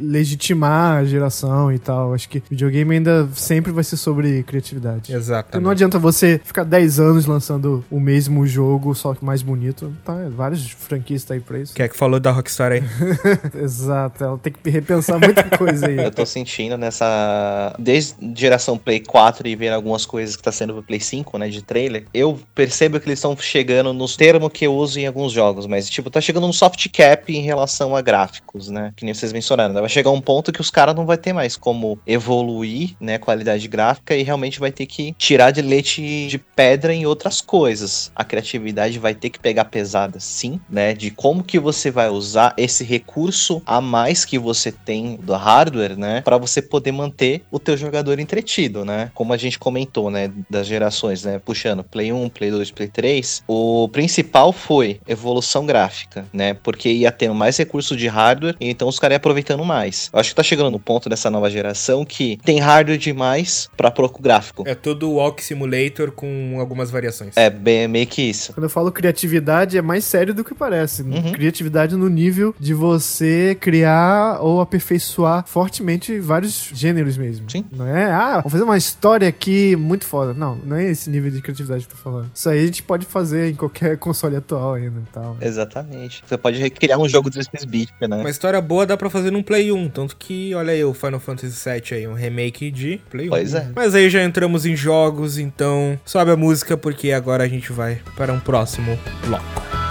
Speaker 3: legitimar a geração e tal. Acho que videogame ainda sempre vai ser sobre criatividade.
Speaker 1: Exato.
Speaker 3: Então não adianta você ficar 10 anos lançando o mesmo jogo, só que mais bonito. Tá, várias franquias tá aí pra isso.
Speaker 1: Quem é que falou da Rockstar aí?
Speaker 3: Exato, ela tem que repensar muita coisa aí.
Speaker 4: Eu tô sentindo nessa. Desde geração Play 4 e ver algumas coisas que tá sendo pro Play 5, né? De trailer, eu percebo que eles estão chegando nos termos que eu uso em alguns jogos, mas, tipo, tá chegando um soft cap em relação a gráficos, né? Que nem vocês mencionaram. Né? Vai chegar um ponto que os caras não vai ter mais como evoluir, né? Qualidade gráfica e realmente vai ter que tirar de leite de pedra em outras coisas. A criatividade vai ter que pegar pesada, sim, né? De como que você vai usar esse recurso a mais que você tem do hardware, né? Para você poder manter o teu jogador entretido, né? Como a gente comentou, né? Das gerações, né? Puxando Play 1, Play 2, Play 3, o principal foi evolução gráfica, né? Porque ia tendo mais recursos de hardware, então os caras aproveitando mais. Eu acho que tá chegando no ponto dessa nova geração que tem hardware demais para pouco gráfico.
Speaker 1: É todo Walk Simulator com algumas variações.
Speaker 4: É bem, meio que isso.
Speaker 3: Quando eu falo criatividade, é mais sério do que parece. Uhum. Criatividade no nível de você criar ou aperfeiçoar fortemente vários gêneros mesmo.
Speaker 4: Sim.
Speaker 3: Não é, ah, vou fazer uma história aqui muito foda. Não, não é esse nível de criatividade que eu tô falando. Isso aí a gente pode fazer em qualquer console atual ainda e tal.
Speaker 4: Exatamente. Você pode recriar um jogo 16-bit, né?
Speaker 1: Uma história boa dá pra fazer num Play 1, tanto que, olha aí, o Final Fantasy VII aí, um remake de Play 1.
Speaker 4: Pois é.
Speaker 1: Mas aí já entramos em jogos, então sobe a música porque agora a gente vai para um próximo bloco.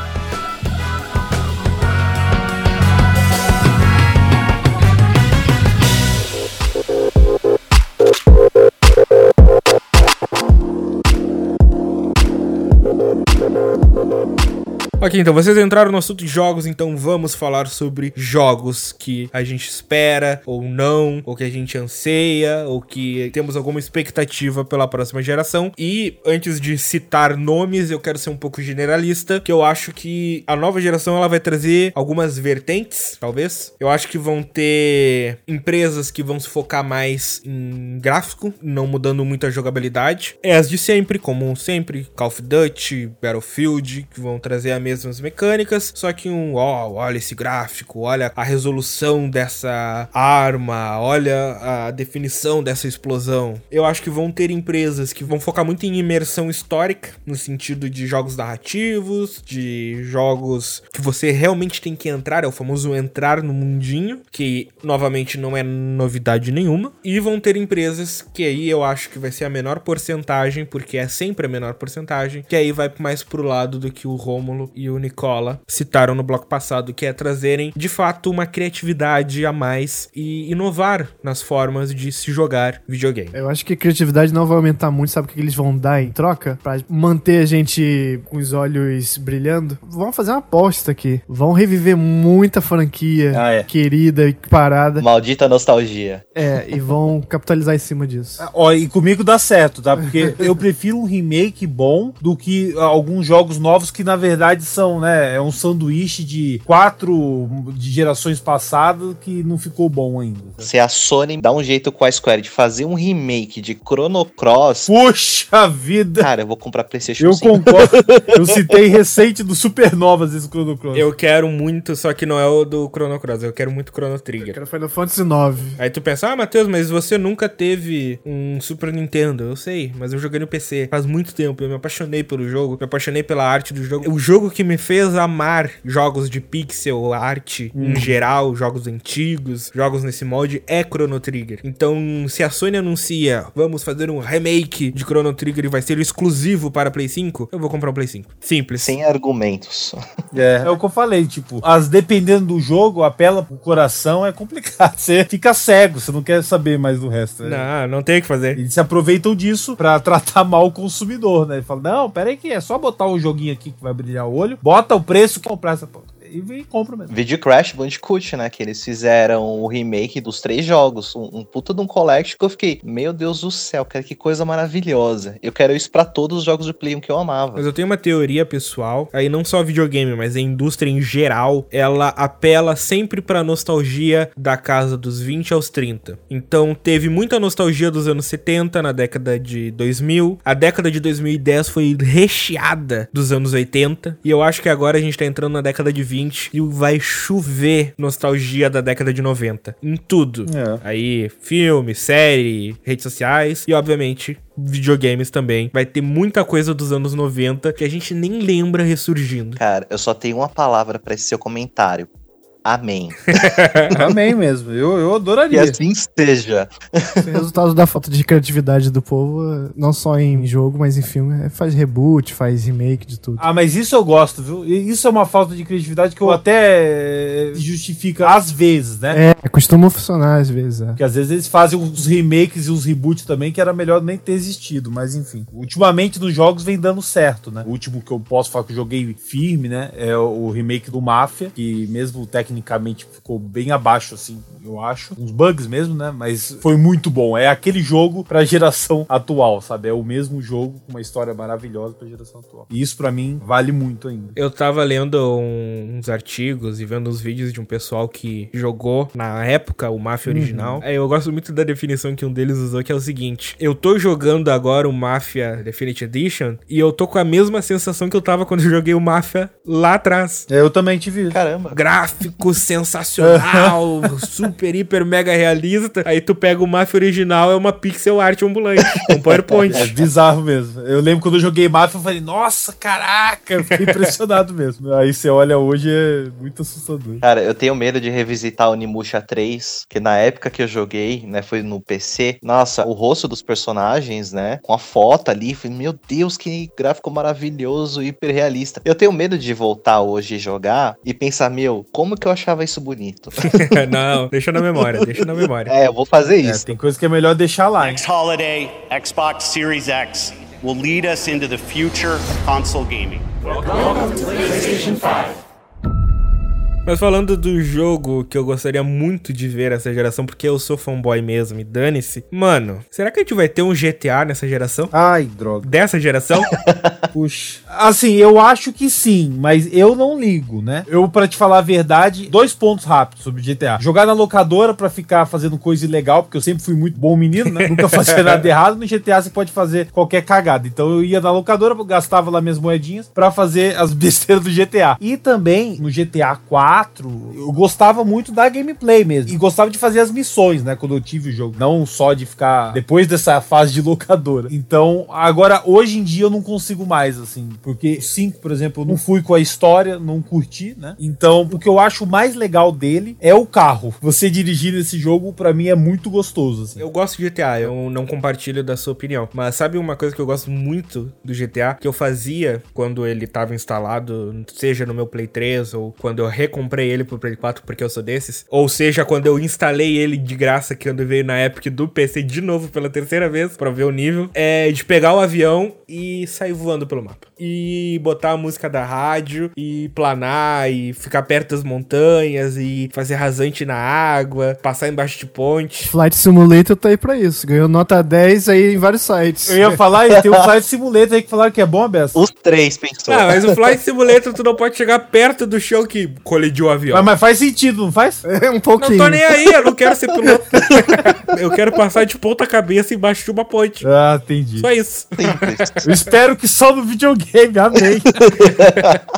Speaker 1: Ok, então vocês entraram no assunto de jogos, então vamos falar sobre jogos que a gente espera ou não, ou que a gente anseia, ou que temos alguma expectativa pela próxima geração. E antes de citar nomes, eu quero ser um pouco generalista, que eu acho que a nova geração ela vai trazer algumas vertentes, talvez. Eu acho que vão ter empresas que vão se focar mais em gráfico, não mudando muito a jogabilidade. É as de sempre, como sempre, Call of Duty, Battlefield, que vão trazer a mesmas mecânicas, só que um, ó, olha esse gráfico, olha a resolução dessa arma, olha a definição dessa explosão. Eu acho que vão ter empresas que vão focar muito em imersão histórica, no sentido de jogos narrativos, de jogos que você realmente tem que entrar, é o famoso entrar no mundinho, que novamente não é novidade nenhuma. E vão ter empresas que aí eu acho que vai ser a menor porcentagem, porque é sempre a menor porcentagem, que aí vai mais pro lado do que o Rômulo e o Nicola citaram no bloco passado, que é trazerem de fato uma criatividade a mais e inovar nas formas de se jogar videogame.
Speaker 3: Eu acho que a criatividade não vai aumentar muito, sabe o que eles vão dar em troca? Pra manter a gente com os olhos brilhando? Vão fazer uma aposta aqui. Vão reviver muita franquia
Speaker 4: ah, é.
Speaker 3: querida e parada.
Speaker 4: Maldita nostalgia.
Speaker 3: É, e vão capitalizar em cima disso.
Speaker 2: Ah, ó, e comigo dá certo, tá? Porque eu prefiro um remake bom do que alguns jogos novos que, na verdade, são, né? É um sanduíche de quatro de gerações passadas que não ficou bom ainda.
Speaker 4: Se a Sony dá um jeito com a Square de fazer um remake de Chrono Cross,
Speaker 2: Puxa vida!
Speaker 4: cara, eu vou comprar PlayStation
Speaker 2: Eu
Speaker 4: 5.
Speaker 2: concordo. Eu citei recente do Supernovas esse Chrono Cross.
Speaker 1: Eu quero muito, só que não é o do Chrono Cross, eu quero muito Chrono Trigger.
Speaker 3: Era Final Fantasy IX.
Speaker 1: Aí tu pensa, ah, Matheus, mas você nunca teve um Super Nintendo. Eu sei, mas eu joguei no PC faz muito tempo. Eu me apaixonei pelo jogo, me apaixonei pela arte do jogo. O jogo que me fez amar jogos de pixel, arte em geral, jogos antigos, jogos nesse molde, é Chrono Trigger. Então, se a Sony anuncia, vamos fazer um remake de Chrono Trigger e vai ser exclusivo para Play 5, eu vou comprar um Play 5. Simples.
Speaker 4: Sem argumentos.
Speaker 2: É, é o que eu falei, tipo, as dependendo do jogo, apela pro coração, é complicado. Você fica cego, você não quer saber mais do resto. né?
Speaker 1: Não, não tem o que fazer.
Speaker 2: Eles se aproveitam disso pra tratar mal o consumidor, né? Ele fala, não, pera aí que é só botar um joguinho aqui que vai brilhar o olho, bota o preço e comprar essa porra. E vem e compra mesmo.
Speaker 4: Vídeo Crash Bandicoot, né? Que eles fizeram o remake dos três jogos. Um, um puta de um collection que eu fiquei, meu Deus do céu, cara, que coisa maravilhosa. Eu quero isso pra todos os jogos de Play 1 que eu amava.
Speaker 1: Mas eu tenho uma teoria pessoal, aí não só videogame, mas a indústria em geral, ela apela sempre pra nostalgia da casa dos 20 aos 30. Então teve muita nostalgia dos anos 70 na década de 2000. A década de 2010 foi recheada dos anos 80 e eu acho que agora a gente tá entrando na década de 20 e vai chover nostalgia da década de 90 em tudo.
Speaker 2: É.
Speaker 1: Aí, filme, série, redes sociais e, obviamente, videogames também. Vai ter muita coisa dos anos 90 que a gente nem lembra ressurgindo.
Speaker 4: Cara, eu só tenho uma palavra pra esse seu comentário. Amém.
Speaker 2: Amém mesmo. Eu, eu
Speaker 4: Que
Speaker 2: adoraria.
Speaker 4: assim seja.
Speaker 3: Esse resultado da falta de criatividade do povo, não só em jogo, mas em filme, é, faz reboot, faz remake de tudo.
Speaker 2: Ah, mas isso eu gosto, viu? Isso é uma falta de criatividade que eu até eh, justifica às vezes, né?
Speaker 3: É, costuma funcionar às vezes, é.
Speaker 2: Porque às vezes eles fazem uns remakes e uns reboots também que era melhor nem ter existido, mas enfim. Ultimamente nos jogos vem dando certo, né? O último que eu posso falar que eu joguei firme, né? É o remake do Mafia, que mesmo tecnicamente ficou bem abaixo, assim, eu acho. Uns bugs mesmo, né? Mas foi muito bom. É aquele jogo pra geração atual, sabe? É o mesmo jogo com uma história maravilhosa pra geração atual. E isso pra mim vale muito ainda.
Speaker 1: Eu tava lendo um- uns artigos e vendo uns vídeos de um pessoal que jogou na época o Mafia original. Aí eu gosto muito da definição que um deles usou, que é o seguinte: Eu tô jogando agora o Mafia Definitive Edition e eu tô com a mesma sensação que eu tava quando eu joguei o Mafia lá atrás.
Speaker 2: É, Eu também tive.
Speaker 4: Caramba.
Speaker 1: Gráfico sensacional, super, hiper, mega realista. Aí tu pega o Mafia original, é uma pixel art ambulante, com PowerPoint.
Speaker 2: É bizarro mesmo. Eu lembro quando eu joguei Mafia, eu falei, nossa, caraca, eu fiquei impressionado mesmo. Aí você olha hoje, é muito assustador.
Speaker 4: Cara, eu tenho medo de revisitar o Onimusha 3, que na época que eu joguei, né, foi no PC. Nossa, o rosto dos personagens, né, com a foto ali, falei, meu Deus, que gráfico maravilhoso, hiper realista. Eu tenho medo de voltar hoje e jogar e pensar, meu, como que eu achava isso bonito?
Speaker 1: Não, deixa na memória, deixa na memória.
Speaker 4: é, eu vou fazer
Speaker 2: É,
Speaker 4: isso.
Speaker 2: tem coisa que é melhor deixar lá, hein?
Speaker 5: Next holiday, Xbox Series X will lead us into the future of console gaming.
Speaker 1: Mas falando do jogo que eu gostaria muito de ver essa geração, porque eu sou fanboy mesmo, e dane-se. Mano, será que a gente vai ter um GTA nessa geração?
Speaker 2: Ai, droga.
Speaker 1: Dessa geração?
Speaker 2: Puxa. Assim, eu acho que sim, mas eu não ligo, né? Eu, pra te falar a verdade, dois pontos rápidos sobre GTA. Jogar na locadora pra ficar fazendo coisa ilegal, porque eu sempre fui muito bom menino, né? Nunca fazia nada errado. No GTA você pode fazer qualquer cagada. Então eu ia na locadora, gastava lá minhas moedinhas pra fazer as besteiras do GTA. E também no GTA 4, eu gostava muito da gameplay mesmo. E gostava de fazer as missões, né? Quando eu tive o jogo. Não só de ficar depois dessa fase de locadora. Então, agora, hoje em dia eu não consigo mais, assim. Porque 5, por exemplo, eu não fui com a história, não curti, né? Então, o que eu acho mais legal dele é o carro. Você dirigir esse jogo, pra mim, é muito gostoso, assim.
Speaker 1: Eu gosto de GTA, eu não compartilho da sua opinião. Mas sabe uma coisa que eu gosto muito do GTA? Que eu fazia quando ele tava instalado, seja no meu Play 3 ou quando eu recomprei comprei ele pro Play 4 porque eu sou desses. Ou seja, quando eu instalei ele de graça, que quando veio na Epic do PC de novo pela terceira vez, pra ver o nível, é de pegar o avião e sair voando pelo mapa. E botar a música da rádio e planar e ficar perto das montanhas e fazer rasante na água, passar embaixo de ponte.
Speaker 3: Flight Simulator tá aí pra isso. Ganhou nota 10 aí em vários sites.
Speaker 2: Eu ia falar, e tem o Flight Simulator aí que falaram que é bom, Bessa.
Speaker 4: Os três pensou.
Speaker 1: Ah, mas o Flight Simulator tu não pode chegar perto do chão que colidiu o avião.
Speaker 2: Mas, mas faz sentido, não faz?
Speaker 3: É um
Speaker 1: Não
Speaker 3: pouquinho.
Speaker 1: tô nem aí, eu não quero ser piloto. eu quero passar de ponta cabeça embaixo de uma ponte.
Speaker 2: Ah, entendi.
Speaker 1: Só isso.
Speaker 2: Eu espero que só no videogame, amei.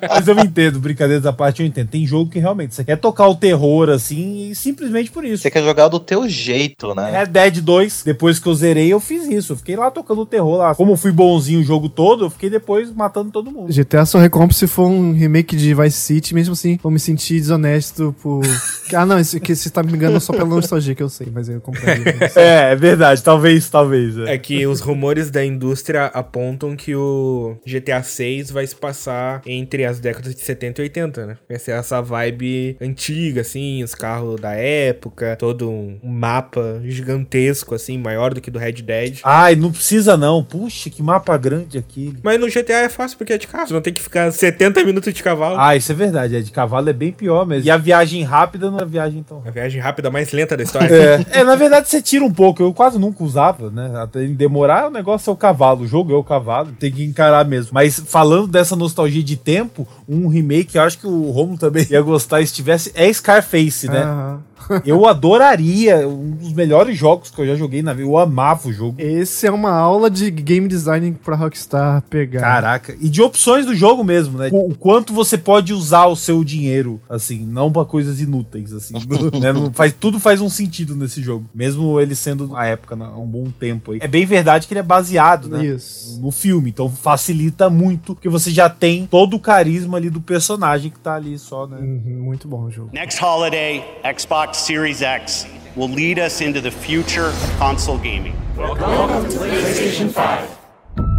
Speaker 2: Mas eu entendo, brincadeiras da parte, eu entendo. Tem jogo que realmente você quer tocar o terror assim, e simplesmente por isso.
Speaker 4: Você quer jogar do teu jeito, né?
Speaker 2: Red Dead 2, depois que eu zerei, eu fiz isso. Eu fiquei lá tocando o terror lá. Como eu fui bonzinho o jogo todo, eu fiquei depois matando todo mundo.
Speaker 3: GTA só recompra se for um remake de Vice City, mesmo assim, vou me sentir desonesto por. ah, não, esse que você tá me enganando só pela nostalgia que eu sei, mas eu comprei.
Speaker 2: É, é verdade, talvez, talvez. é.
Speaker 1: É que os rumores da indústria apontam que o GTA 6 vai se passar entre as décadas de 70 e 80, né? Vai ser essa vibe antiga, assim, os carros da época, todo um mapa gigantesco, assim, maior do que do Red Dead.
Speaker 2: Ai, não precisa não. Puxa, que mapa grande aquele.
Speaker 1: Mas no GTA é fácil porque é de carro. Você não tem que ficar 70 minutos de cavalo.
Speaker 2: Ah, isso é verdade. É de cavalo é bem pior mesmo. E a viagem rápida não é viagem tão
Speaker 1: A viagem rápida mais lenta da história.
Speaker 2: É, é, na verdade você tira um pouco. Eu quase nunca usava, né? Até em demorar, o negócio é o cavalo. O jogo é o cavalo. Tem que encarar mesmo. Mas falando dessa nostalgia de tempo, um remake, eu acho que o Romulo também ia gostar se tivesse. É Scarface, né?
Speaker 3: Aham.
Speaker 2: Eu adoraria. Um dos melhores jogos que eu já joguei na vida. Eu amava o jogo.
Speaker 3: Esse é uma aula de game design pra Rockstar pegar.
Speaker 2: Caraca. E de opções do jogo mesmo, né? O, o quanto você pode usar o seu dinheiro, assim, não pra coisas inúteis, assim. né? Não faz, tudo faz um sentido nesse jogo. Mesmo ele sendo, na época, há um bom tempo aí. É bem verdade que ele é baseado, né?
Speaker 3: Isso.
Speaker 2: No filme. Então facilita muito, porque você já tem todo o carisma ali do personagem que tá ali só, né?
Speaker 3: Uhum, muito bom o jogo.
Speaker 5: Next holiday, Xbox Series X will lead us into the future of console gaming.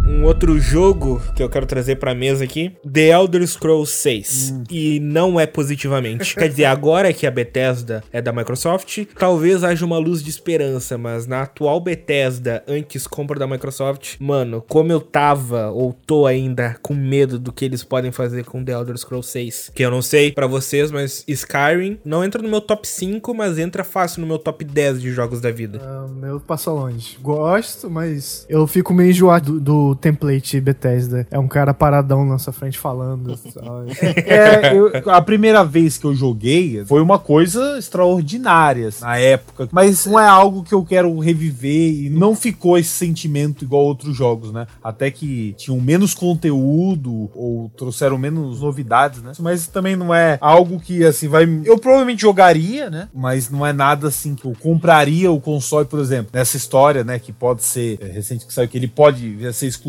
Speaker 1: Um outro jogo que eu quero trazer pra mesa aqui, The Elder Scrolls 6. E não é positivamente. Quer dizer, agora que a Bethesda é da Microsoft, talvez haja uma luz de esperança, mas na atual Bethesda, antes compra da Microsoft, mano, como eu tava ou tô ainda com medo do que eles podem fazer com The Elder Scrolls 6. Que eu não sei pra vocês, mas Skyrim não entra no meu top 5, mas entra fácil no meu top 10 de jogos da vida.
Speaker 3: Ah, meu passou longe. Gosto, mas eu fico meio enjoado do, do template Bethesda. É um cara paradão na sua frente falando.
Speaker 2: É, eu- a primeira vez que eu joguei foi uma coisa extraordinária assim, na época, mas não é algo que eu quero reviver e não ficou esse sentimento igual outros jogos, né? Até que tinham menos conteúdo ou trouxeram menos novidades, né? Mas também não é algo que assim vai. Eu provavelmente jogaria, né? Mas não é nada assim que eu compraria o console, por exemplo, nessa história, né? Que pode ser é, recente que saiu que ele pode ser exclusivo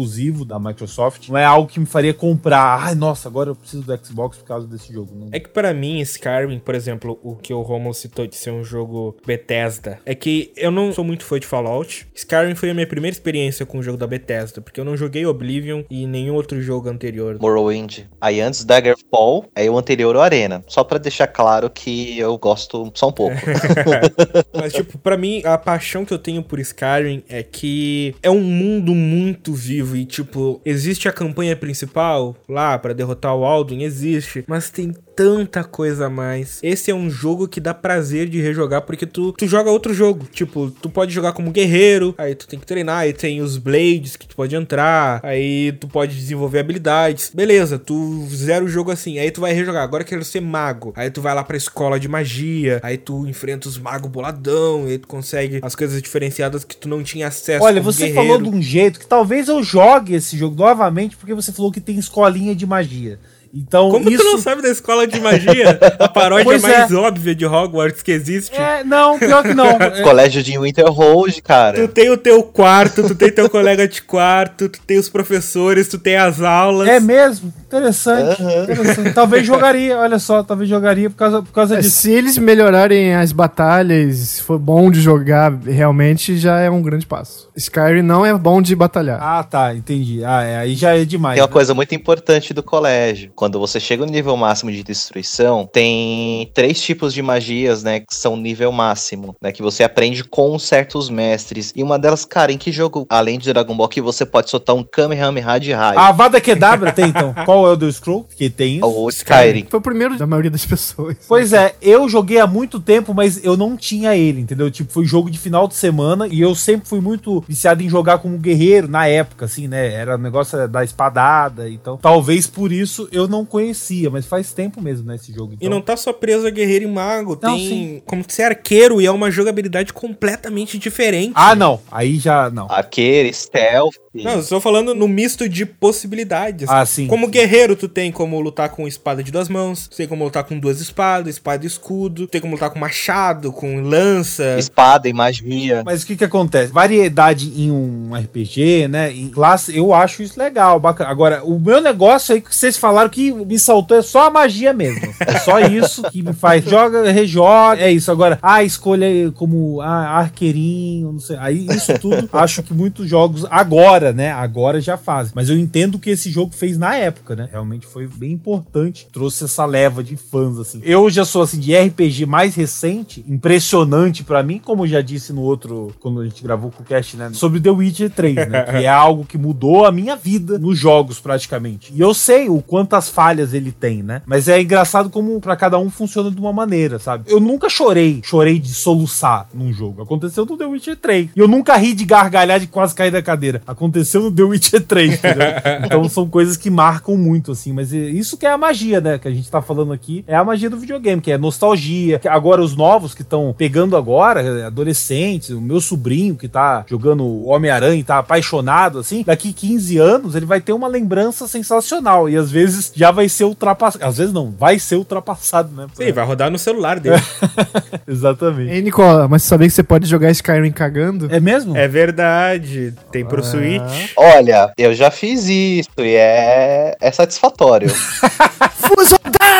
Speaker 2: da Microsoft. Não é algo que me faria comprar. Ai, nossa, agora eu preciso do Xbox por causa desse jogo. Não.
Speaker 1: É que pra mim, Skyrim, por exemplo, o que o Romulo citou de ser um jogo Bethesda, é que eu não sou muito fã de Fallout. Skyrim foi a minha primeira experiência com o jogo da Bethesda, porque eu não joguei Oblivion e nenhum outro jogo anterior.
Speaker 4: Morrowind. Aí antes Daggerfall, aí o anterior o Arena. Só pra deixar claro que eu gosto só um pouco.
Speaker 1: Mas, tipo, pra mim, a paixão que eu tenho por Skyrim é que é um mundo muito vivo e, tipo, existe a campanha principal lá pra derrotar o Alduin, existe, mas tem tanta coisa a mais. Esse é um jogo que dá prazer de rejogar porque tu, tu joga outro jogo. Tipo, tu pode jogar como guerreiro, aí tu tem que treinar, aí tem os blades que tu pode entrar, aí tu pode desenvolver habilidades. Beleza, tu zera o jogo assim, aí tu vai rejogar. Agora eu quero ser mago. Aí tu vai lá pra escola de magia, aí tu enfrenta os magos boladão, aí tu consegue as coisas diferenciadas que tu não tinha acesso
Speaker 2: Olha, você
Speaker 1: guerreiro.
Speaker 2: falou de um jeito que talvez eu jogue esse jogo novamente porque você falou que tem escolinha de magia. Então,
Speaker 1: Como
Speaker 2: isso
Speaker 1: tu não sabe da escola de magia? A paródia
Speaker 2: Pois
Speaker 1: mais óbvia de Hogwarts que existe.
Speaker 2: É, não, pior que não. É,
Speaker 4: Colégio de Winterhold,
Speaker 1: Tu
Speaker 4: cara.
Speaker 1: tem o teu quarto, tu tem teu colega de quarto, tu tem os professores, tu tem as aulas.
Speaker 2: é mesmo? Interessante, interessante. Talvez jogaria, olha só, talvez jogaria por causa, por causa
Speaker 3: É,
Speaker 2: disso.
Speaker 3: se eles melhorarem as batalhas, se for bom de jogar, realmente já é um grande passo. Skyrim não é bom de batalhar.
Speaker 2: Ah, tá, entendi. Ah, é, aí já é demais.
Speaker 4: Tem uma
Speaker 2: né?
Speaker 4: coisa muito importante do colégio. Quando você chega no nível máximo de destruição, tem três tipos de magias, né, que são nível máximo, né, que você aprende com certos mestres. E uma delas, cara, em que jogo, além de Dragon Ball, que você pode soltar um Kamehameha de raio?
Speaker 2: A Avada Kedavra tem, então. Qual é o do Scroll? Que tem isso.
Speaker 4: Ou Skyrim.
Speaker 3: Foi o primeiro da maioria das pessoas.
Speaker 2: Pois é, eu joguei há muito tempo, mas eu não tinha ele, entendeu? Tipo, foi jogo de final de semana e eu sempre fui muito viciado em jogar como guerreiro na época, assim, né? Era o negócio da espadada, então talvez por isso eu não conhecia, mas faz tempo mesmo, né, esse jogo.
Speaker 1: E
Speaker 2: Então.
Speaker 1: não tá só preso a guerreiro e mago,
Speaker 2: Não,
Speaker 1: tem
Speaker 2: sim.
Speaker 1: como ser arqueiro e é uma jogabilidade completamente diferente.
Speaker 2: Ah, não. Aí já não.
Speaker 4: Arqueiro, stealth.
Speaker 1: Não, eu estou falando no misto de possibilidades.
Speaker 2: Ah, sim.
Speaker 1: Como guerreiro, tu tem como lutar com espada de duas mãos, tu tem como lutar com duas espadas, espada e escudo, tu tem como lutar com machado, com lança.
Speaker 4: Espada e magia.
Speaker 2: Mas o que que acontece? Variedade em um RPG, né? Em classe, eu acho isso legal, bacana. Agora, o meu negócio aí que vocês falaram que me saltou é só a magia mesmo. É só isso que me faz. Joga, rejoga, é isso. Agora, ah, escolha como ah, arqueirinho, não sei. Aí isso tudo, acho que muitos jogos agora, né? Agora já fazem. Mas eu entendo que esse jogo fez na época, né? Realmente foi bem importante. Trouxe essa leva de fãs, assim. Eu já sou, assim, de RPG mais recente, impressionante pra mim, como eu já disse no outro, quando a gente gravou com o cast, né? Sobre The Witcher 3, né? que é algo que mudou a minha vida nos jogos, praticamente. E eu sei o quantas falhas ele tem, né? Mas é engraçado como pra cada um funciona de uma maneira, sabe? Eu nunca chorei, chorei de soluçar num jogo. Aconteceu no The Witcher 3. E eu nunca ri de gargalhar de quase cair da cadeira. Aconteceu no The Witcher 3, entendeu? então são coisas que marcam muito, assim. Mas é isso que é a magia, né? Que a gente tá falando aqui. É a magia do videogame, que é nostalgia. Que agora, os novos que estão pegando agora, adolescentes, o meu sobrinho que tá jogando Homem-Aranha e tá apaixonado, assim, daqui 15 anos ele vai ter uma lembrança sensacional. E às vezes já vai ser ultrapassado. Às vezes não, vai ser ultrapassado, né?
Speaker 1: Sim, vai rodar no celular dele.
Speaker 2: Exatamente.
Speaker 3: Ei, Nicola, mas você sabia que você pode jogar Skyrim cagando?
Speaker 2: É mesmo?
Speaker 1: é verdade. Tem pro
Speaker 3: Ah.
Speaker 1: Switch.
Speaker 4: Olha, eu já fiz isso e é, é satisfatório.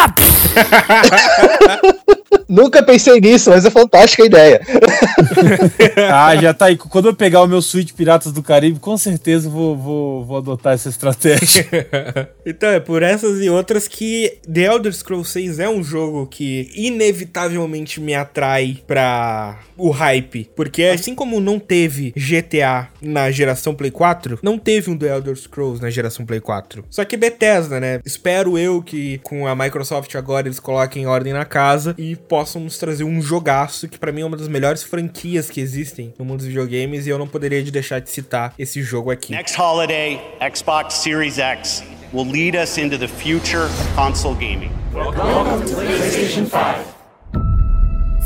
Speaker 4: Nunca pensei nisso, mas é fantástica a ideia.
Speaker 2: Ah, já tá aí. Quando eu pegar o meu Switch Piratas do Caribe, com certeza eu vou, vou, vou adotar essa estratégia.
Speaker 1: então, é por essas e outras que The Elder Scrolls 6 é um jogo que inevitavelmente me atrai pra o hype. Porque assim como não teve GTA na geração Play 4, não teve um The Elder Scrolls na geração Play 4. Só que Bethesda, né? Espero eu que com a Microsoft agora eles coloquem ordem na casa e possam nos trazer um jogaço que pra mim é uma das melhores franquias que existem no mundo dos videogames e eu não poderia de deixar de citar esse jogo aqui.
Speaker 5: Next holiday, Xbox Series X will lead us into the future of console gaming.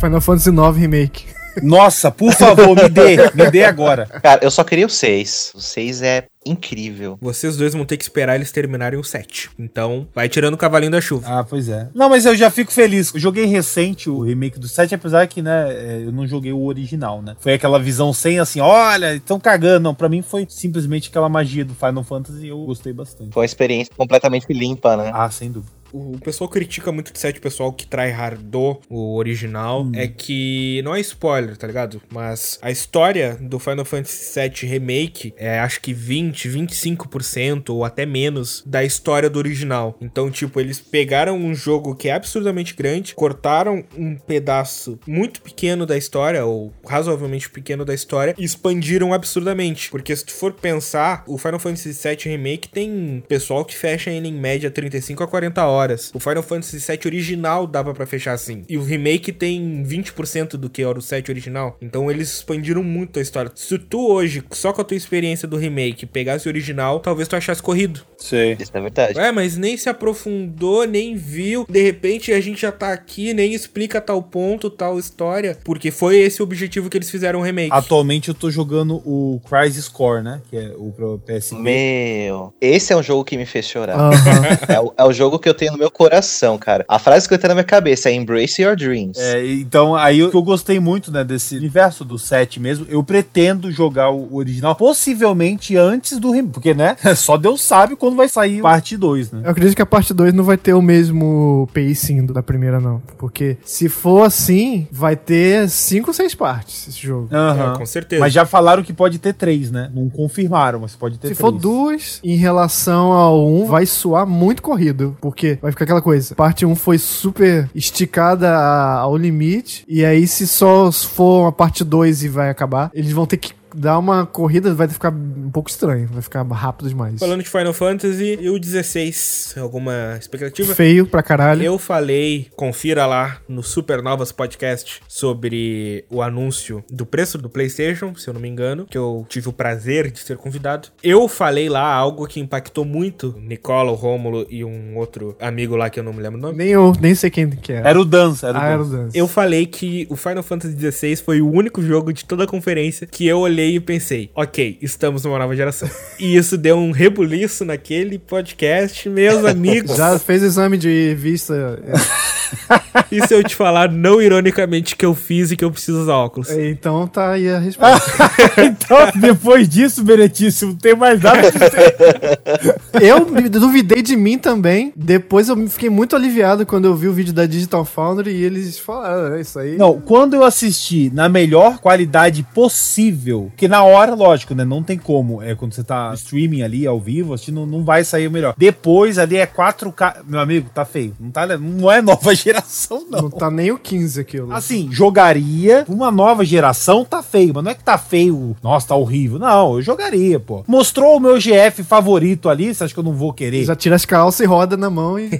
Speaker 3: Final Fantasy IX Remake.
Speaker 2: Nossa, por favor, me dê. Me dê agora.
Speaker 4: Cara, eu só queria o 6. O 6 é incrível.
Speaker 1: Vocês dois vão ter que esperar eles terminarem o set. Então, vai tirando o cavalinho da chuva.
Speaker 2: Ah, pois é. Não, mas eu já fico feliz. Eu joguei recente o remake do 7, apesar que, né, é, eu não joguei o original, né? Foi aquela visão sem assim, olha, estão cagando. Não, pra mim foi simplesmente aquela magia do Final Fantasy e eu gostei bastante.
Speaker 4: Foi uma experiência completamente limpa, né?
Speaker 2: Ah, sem dúvida.
Speaker 1: O pessoal critica muito de set, o pessoal que tryhardou o original, é que não é spoiler, tá ligado? Mas a história do Final Fantasy VII Remake é acho que 20, 25% ou até menos da história do original. Então, tipo, eles pegaram um jogo que é absurdamente grande, cortaram um pedaço muito pequeno da história, ou razoavelmente pequeno da história, e expandiram absurdamente. Porque se tu for pensar, o Final Fantasy VII Remake tem pessoal que fecha ele em média 35 a 40 horas. O Final Fantasy VII original dava pra fechar assim. E o remake tem 20% do que era o 7 original. Então eles expandiram muito a história. Se tu hoje, só com a tua experiência do remake, pegasse o original, talvez tu achasse corrido.
Speaker 2: Sei.
Speaker 4: Isso é verdade.
Speaker 1: É, mas nem se aprofundou, nem viu. De repente a gente já tá aqui, nem explica tal ponto, tal história. Porque foi esse o objetivo que eles fizeram o remake.
Speaker 2: Atualmente eu tô jogando o Crisis Core, né? Que é o pro PSP.
Speaker 4: Meu, esse é um jogo que me fez chorar.
Speaker 3: Aham.
Speaker 4: É o, é o jogo que eu tenho tenho no meu coração, cara. A frase que eu tenho na minha cabeça é Embrace Your Dreams.
Speaker 2: É, então, aí eu, eu gostei muito, né, desse universo do 7 mesmo. Eu pretendo jogar o original, possivelmente antes do remake, porque, né, só Deus sabe quando vai sair parte 2, né?
Speaker 3: Eu acredito que a parte 2 não vai ter o mesmo pacing da primeira, não. Porque se for assim, vai ter 5 ou 6 partes esse jogo.
Speaker 2: Aham.
Speaker 1: É, com certeza.
Speaker 2: Mas já falaram que pode ter três, né? Não confirmaram, mas pode ter
Speaker 3: Se
Speaker 2: três.
Speaker 3: for duas, em relação ao um, vai soar muito corrido. Porque vai ficar aquela coisa. Parte 1 foi super esticada a- ao limite. E aí, se só for uma parte 2 e vai acabar, eles vão ter que dar uma corrida, vai ficar um pouco estranho. Vai ficar rápido demais.
Speaker 1: Falando de Final Fantasy e o 16, alguma expectativa?
Speaker 3: Feio pra caralho.
Speaker 1: Eu falei, confira lá no Supernovas Podcast sobre o anúncio do preço do PlayStation, se eu não me engano, que eu tive o prazer de ser convidado. Eu falei lá algo que impactou muito Nicola, o Rômulo e um outro amigo lá que eu não me lembro o nome.
Speaker 3: Nem eu, nem sei quem que é.
Speaker 2: Era o Dança, era o
Speaker 3: Ah, era o
Speaker 2: Dança.
Speaker 3: Dance.
Speaker 1: Eu falei que o Final Fantasy XVI foi o único jogo de toda a conferência que eu olhei e pensei, ok, estamos numa nova geração. e isso deu um rebuliço naquele podcast, meus amigos.
Speaker 3: Já fez exame de vista.
Speaker 1: E se eu te falar não ironicamente que eu fiz e que eu preciso usar óculos?
Speaker 3: então tá aí a resposta.
Speaker 2: então, depois disso, Beretíssimo, não tem mais nada que dizer.
Speaker 3: Eu duvidei de mim também. Depois eu fiquei muito aliviado quando eu vi o vídeo da Digital Foundry e eles falaram, é isso aí.
Speaker 2: Não, quando eu assisti na melhor qualidade possível, que na hora, lógico, né? Não tem como. É quando você tá streaming ali, ao vivo, assistindo, não vai sair o melhor. Depois ali é 4K. Meu amigo, tá feio. Não, tá, não é nova geração, não.
Speaker 3: Não tá nem o 15 aquilo.
Speaker 2: Assim, jogaria uma nova geração, tá feio, mas não é que tá feio, nossa, tá horrível. Não, eu jogaria, pô. Mostrou o meu GF favorito ali, você acha que eu não vou querer?
Speaker 3: Já tira as calças e roda na mão e.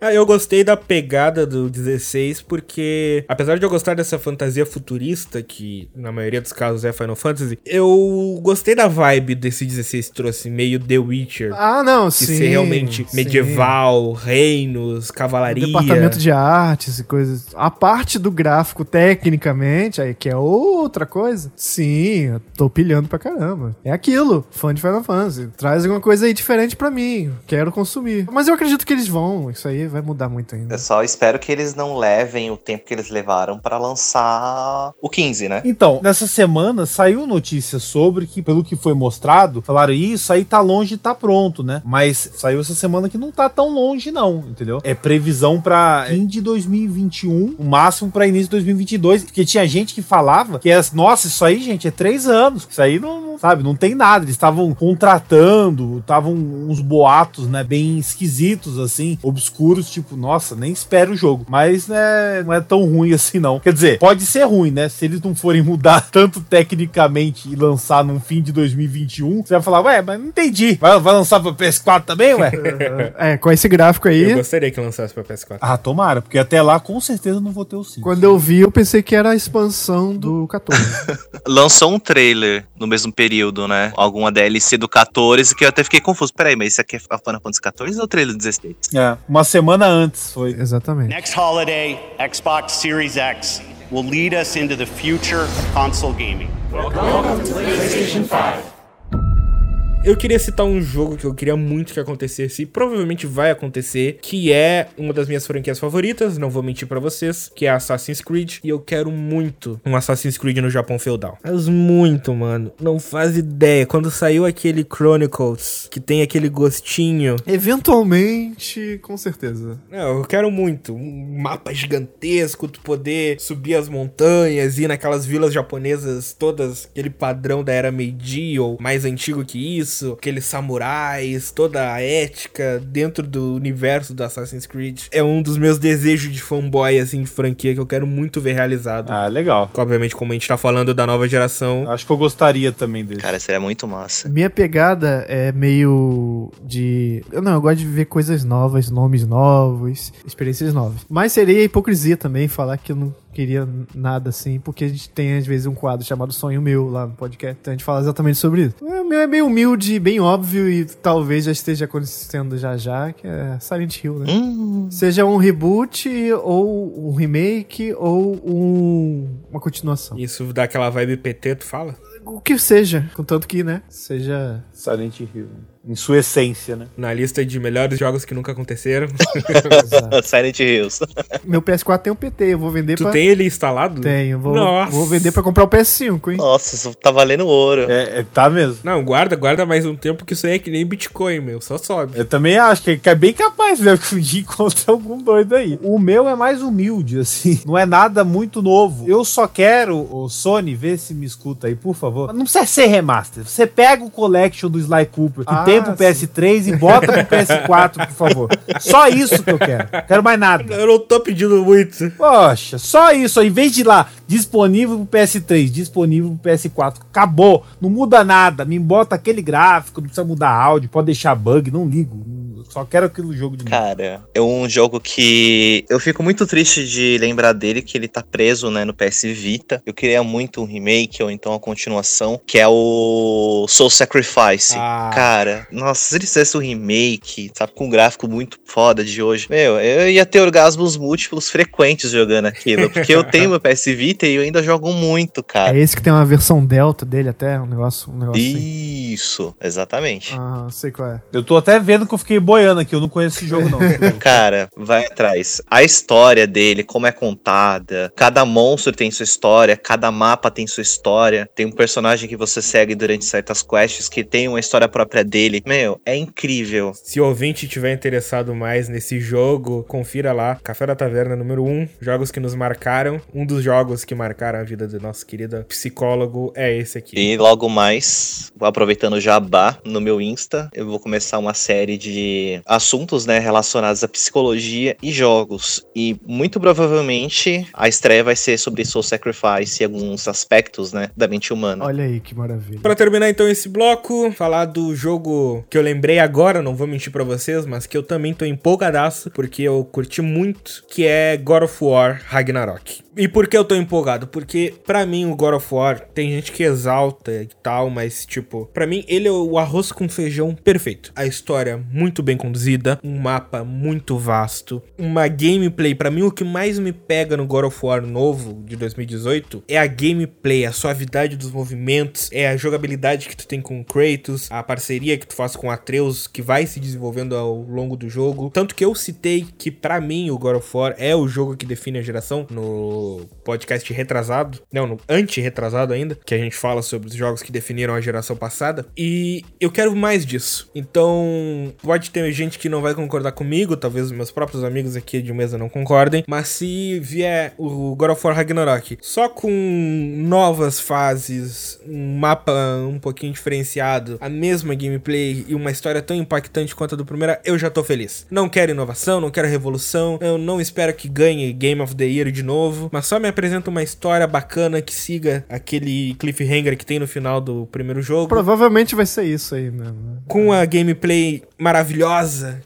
Speaker 1: Ah, eu gostei da pegada do 16 porque, apesar de eu gostar dessa fantasia futurista, que na maioria dos casos é Final Fantasy, eu gostei da vibe desse 16 que trouxe, meio The Witcher.
Speaker 3: ah, não,
Speaker 1: de
Speaker 3: sim.
Speaker 1: ser realmente
Speaker 3: sim.
Speaker 1: medieval, reinos, cavalaria.
Speaker 3: Departamento de artes e coisas. A parte do gráfico, tecnicamente, aí que é outra coisa. Sim, eu tô pilhando pra caramba. É aquilo, fã de Final Fantasy. Traz alguma coisa aí diferente pra mim. Quero consumir. Mas eu acredito que eles vão. Isso aí vai mudar muito ainda.
Speaker 4: Eu só espero que eles não levem o tempo que eles levaram pra lançar o 15, né?
Speaker 2: Então, nessa semana saiu notícia sobre que, pelo que foi mostrado, falaram isso aí tá longe tá pronto, né? Mas saiu essa semana que não tá tão longe, não, entendeu? É previsão pra fim de 2021, o máximo pra início de 2022, porque tinha gente que falava que, é, nossa, isso aí, gente, é três anos. Isso aí não, não- sabe, não tem nada. Eles estavam contratando, estavam uns boatos, né, bem esquisitos, assim, obscuros, tipo, nossa, nem espero o jogo. Mas, né, não é tão ruim assim, não. Quer dizer, pode ser ruim, né? Se eles não forem mudar tanto tecnicamente e lançar no fim de 2021, você vai falar, ué, mas não entendi. Vai, vai lançar pra PS4 também, ué?
Speaker 3: É, com esse gráfico aí,
Speaker 1: Eu gostaria que lançasse pra PS4.
Speaker 2: ah, tomara, porque até lá com certeza não vou ter o 5.
Speaker 3: quando eu vi, eu pensei que era a expansão do 14.
Speaker 4: Lançou um trailer no mesmo período, né? Alguma DLC do 14, que eu até fiquei confuso. Peraí, mas isso aqui é a Final Fantasy 14 ou o trailer do 16?
Speaker 2: É, uma semana antes foi.
Speaker 3: Exatamente.
Speaker 5: Next holiday, Xbox Series X will lead us into the future of console gaming.
Speaker 1: Eu queria citar um jogo que eu queria muito que acontecesse e provavelmente vai acontecer, que é uma das minhas franquias favoritas, não vou mentir pra vocês, que é Assassin's Creed, e eu quero muito um Assassin's Creed no Japão feudal. Mas muito, mano. Não faz ideia. Quando saiu aquele Chronicles, que tem aquele gostinho,
Speaker 3: Eventualmente, com certeza.
Speaker 1: Não, eu quero muito. Um mapa gigantesco, tu poder subir as montanhas, ir naquelas vilas japonesas, todas aquele padrão da era Meiji ou mais antigo que isso, aqueles samurais, toda a ética dentro do universo do Assassin's Creed. É um dos meus desejos de fanboy, assim, de franquia que eu quero muito ver realizado.
Speaker 2: Ah, legal.
Speaker 1: Obviamente, como a gente tá falando da nova geração,
Speaker 2: Acho que eu gostaria também dele.
Speaker 4: Cara, seria muito massa.
Speaker 3: Minha pegada é meio de. Eu não, eu gosto de ver coisas novas, nomes novos, experiências novas. Mas seria hipocrisia também falar que eu não queria nada assim, porque a gente tem às vezes um quadro chamado Sonho Meu lá no podcast, então a gente fala exatamente sobre isso. O meu é meio humilde, bem óbvio e talvez já esteja acontecendo já já, que é Silent Hill, né?
Speaker 4: Hum,
Speaker 3: Seja um reboot, ou um remake, ou um, uma continuação.
Speaker 1: isso dá aquela vibe PT, tu fala?
Speaker 3: O que seja, contanto que, né, seja
Speaker 2: Silent Hill. Em sua essência, né?
Speaker 1: Na lista de melhores jogos que nunca aconteceram.
Speaker 4: Silent Hills.
Speaker 3: Meu PS4 tem um PT, eu vou vender
Speaker 1: tu
Speaker 3: pra...
Speaker 1: tem ele instalado?
Speaker 3: Tenho, vou,
Speaker 1: Nossa.
Speaker 3: vou vender pra comprar o PS5, hein?
Speaker 4: Nossa, isso tá valendo ouro.
Speaker 2: É, é, tá mesmo.
Speaker 1: Não, guarda, guarda mais um tempo que isso aí é que nem Bitcoin, meu. Só sobe.
Speaker 2: Eu também acho que que é bem capaz né, de encontrar algum doido aí. O meu é mais humilde, assim. Não é nada muito novo. Eu só quero, o Sony, vê se me escuta aí, por favor. Não precisa ser remaster. Você pega o collection do Sly Cooper que
Speaker 3: Ah,
Speaker 2: tem pro PS3 e bota pro PS4, por favor. Só isso que eu quero. Quero mais nada.
Speaker 1: Eu não tô pedindo muito.
Speaker 2: Poxa, só isso. Em vez de ir lá, disponível pro PS3, disponível pro PS4. Acabou. Não muda nada. Me bota aquele gráfico, não precisa mudar áudio, pode deixar bug, não ligo. Só quero aquele jogo de novo.
Speaker 4: Cara, é um jogo que eu fico muito triste de lembrar dele, que ele tá preso, né, no PS Vita. Eu queria muito um remake ou então a continuação, que é o Soul Sacrifice.
Speaker 1: Ah.
Speaker 4: Cara, nossa, se ele fizesse um remake, sabe, com um gráfico muito foda de hoje, meu, eu ia ter orgasmos múltiplos frequentes jogando aquilo, porque eu tenho meu PS Vita e eu ainda jogo muito,
Speaker 3: É
Speaker 4: cara.
Speaker 3: esse que tem uma versão Delta dele até, um negócio, um negócio assim.
Speaker 4: Isso, exatamente.
Speaker 3: Ah, sei qual é.
Speaker 2: Eu tô até vendo que eu fiquei boiando aqui, eu não conheço esse jogo, não.
Speaker 4: Cara, vai atrás. A história dele, como é contada, cada monstro tem sua história, cada mapa tem sua história. Tem um personagem que você segue durante certas quests que tem uma história própria dele. Meu, é incrível.
Speaker 1: Se o ouvinte tiver interessado mais nesse jogo, confira lá. Café da Taverna número 1, jogos que nos marcaram. Um dos jogos que marcaram a vida do nosso querido psicólogo é esse aqui.
Speaker 4: E logo mais, aproveitando o jabá no meu Insta, eu vou começar uma série de assuntos, né, relacionados à psicologia e jogos. E muito provavelmente a estreia vai ser sobre Soul Sacrifice e alguns aspectos, né, da mente humana.
Speaker 3: Olha aí que maravilha.
Speaker 1: Pra terminar então esse bloco, falar do jogo que eu lembrei agora, não vou mentir pra vocês, mas que eu também tô empolgadaço, porque eu curti muito, que é God of War Ragnarok. E por que eu tô empolgado? Porque pra mim o God of War tem gente que exalta e tal, mas tipo, pra mim ele é o arroz com feijão perfeito. A história muito bem conduzida, um mapa muito vasto, uma gameplay, pra mim o que mais me pega no God of War novo de 2018 é a gameplay, a suavidade dos movimentos, é a jogabilidade que tu tem com o Kratos, a parceria que tu faz com Atreus que vai se desenvolvendo ao longo do jogo. Tanto que eu citei que pra mim o God of War é o jogo que define a geração no podcast retrasado, não, no anti-retrasado ainda, que a gente fala sobre os jogos que definiram a geração passada. E eu quero mais disso. Então, pode ter gente que não vai concordar comigo, talvez meus próprios amigos aqui de mesa não concordem, mas se vier o God of War Ragnarok só com novas fases, um mapa um pouquinho diferenciado, a mesma gameplay e uma história tão impactante quanto a do primeiro, eu já tô feliz. Não quero inovação, não quero revolução, eu não espero que ganhe Game of the Year de novo, mas só me apresenta uma história bacana que siga aquele cliffhanger que tem no final do primeiro jogo.
Speaker 3: Provavelmente vai ser isso aí mesmo.
Speaker 1: Com a gameplay maravilhosa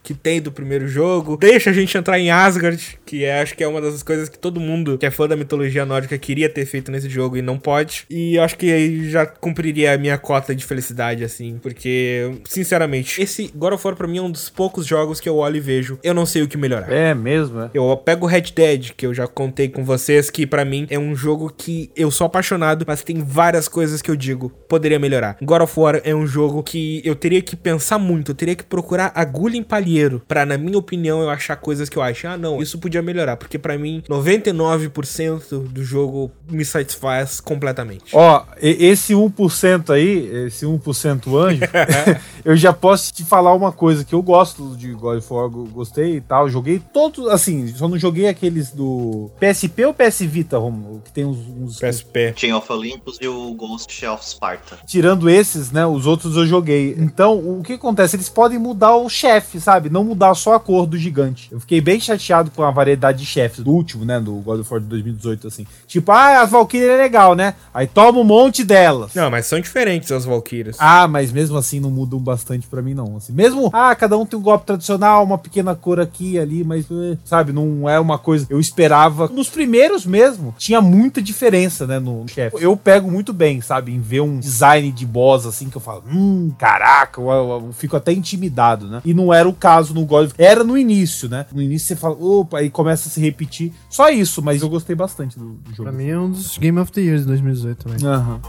Speaker 1: que tem do primeiro jogo. Deixa a gente entrar em Asgard, que é, acho que é uma das coisas que todo mundo que é fã da mitologia nórdica queria ter feito nesse jogo e não pode. E acho que aí já cumpriria a minha cota de felicidade, assim. Porque, sinceramente, esse God of War pra mim é um dos poucos jogos que eu olho e vejo. Eu não sei o que melhorar.
Speaker 2: É mesmo, é.
Speaker 1: Eu pego o Red Dead, que eu já contei com vocês, que pra mim é um jogo que eu sou apaixonado, mas tem várias coisas que eu digo, poderia melhorar. God of War é um jogo que eu teria que pensar muito, eu teria que procurar agulha em palheiro pra, na minha opinião, eu achar coisas que eu acho, ah não, isso podia melhorar, porque pra mim 99% do jogo me satisfaz completamente.
Speaker 2: Ó, esse 1% aí, esse 1% anjo, eu já posso te falar uma coisa que eu gosto de God of War, go- gostei e tal, joguei todos, assim, só não joguei aqueles do PSP ou PS Vita, Romulo, que tem uns, uns-
Speaker 1: PSP.
Speaker 4: Chain of Olympus e o Ghost of Sparta.
Speaker 2: tirando esses, né, os outros eu joguei. Então, o que acontece? Eles podem mudar o chefe, sabe? Não mudar só a cor do gigante. Eu fiquei bem chateado com a variedade de chefes do último, né, do God of War de 2018, assim. Tipo, ah, as Valkyrias é legal, né? Aí toma um monte delas.
Speaker 1: Não, mas são diferentes as Valkyrias.
Speaker 2: Ah, mas mesmo assim não mudam bastante pra mim, não. Assim, mesmo, ah, cada um tem um golpe tradicional, uma pequena cor aqui e ali, mas, eh, sabe, não é uma coisa. Eu esperava. Nos primeiros mesmo, tinha muita diferença, né, no chefe. Eu pego muito bem, sabe, em ver um design de boss assim que eu falo, hum, caraca, eu, eu- eu fico até intimidado, né? E não era o caso no God of Era no início, né? No início você fala, opa, aí começa a se repetir. Só isso, mas eu gostei bastante do, do jogo.
Speaker 3: Pra mim é um dos Game of the Year de 2018 também.
Speaker 2: Aham.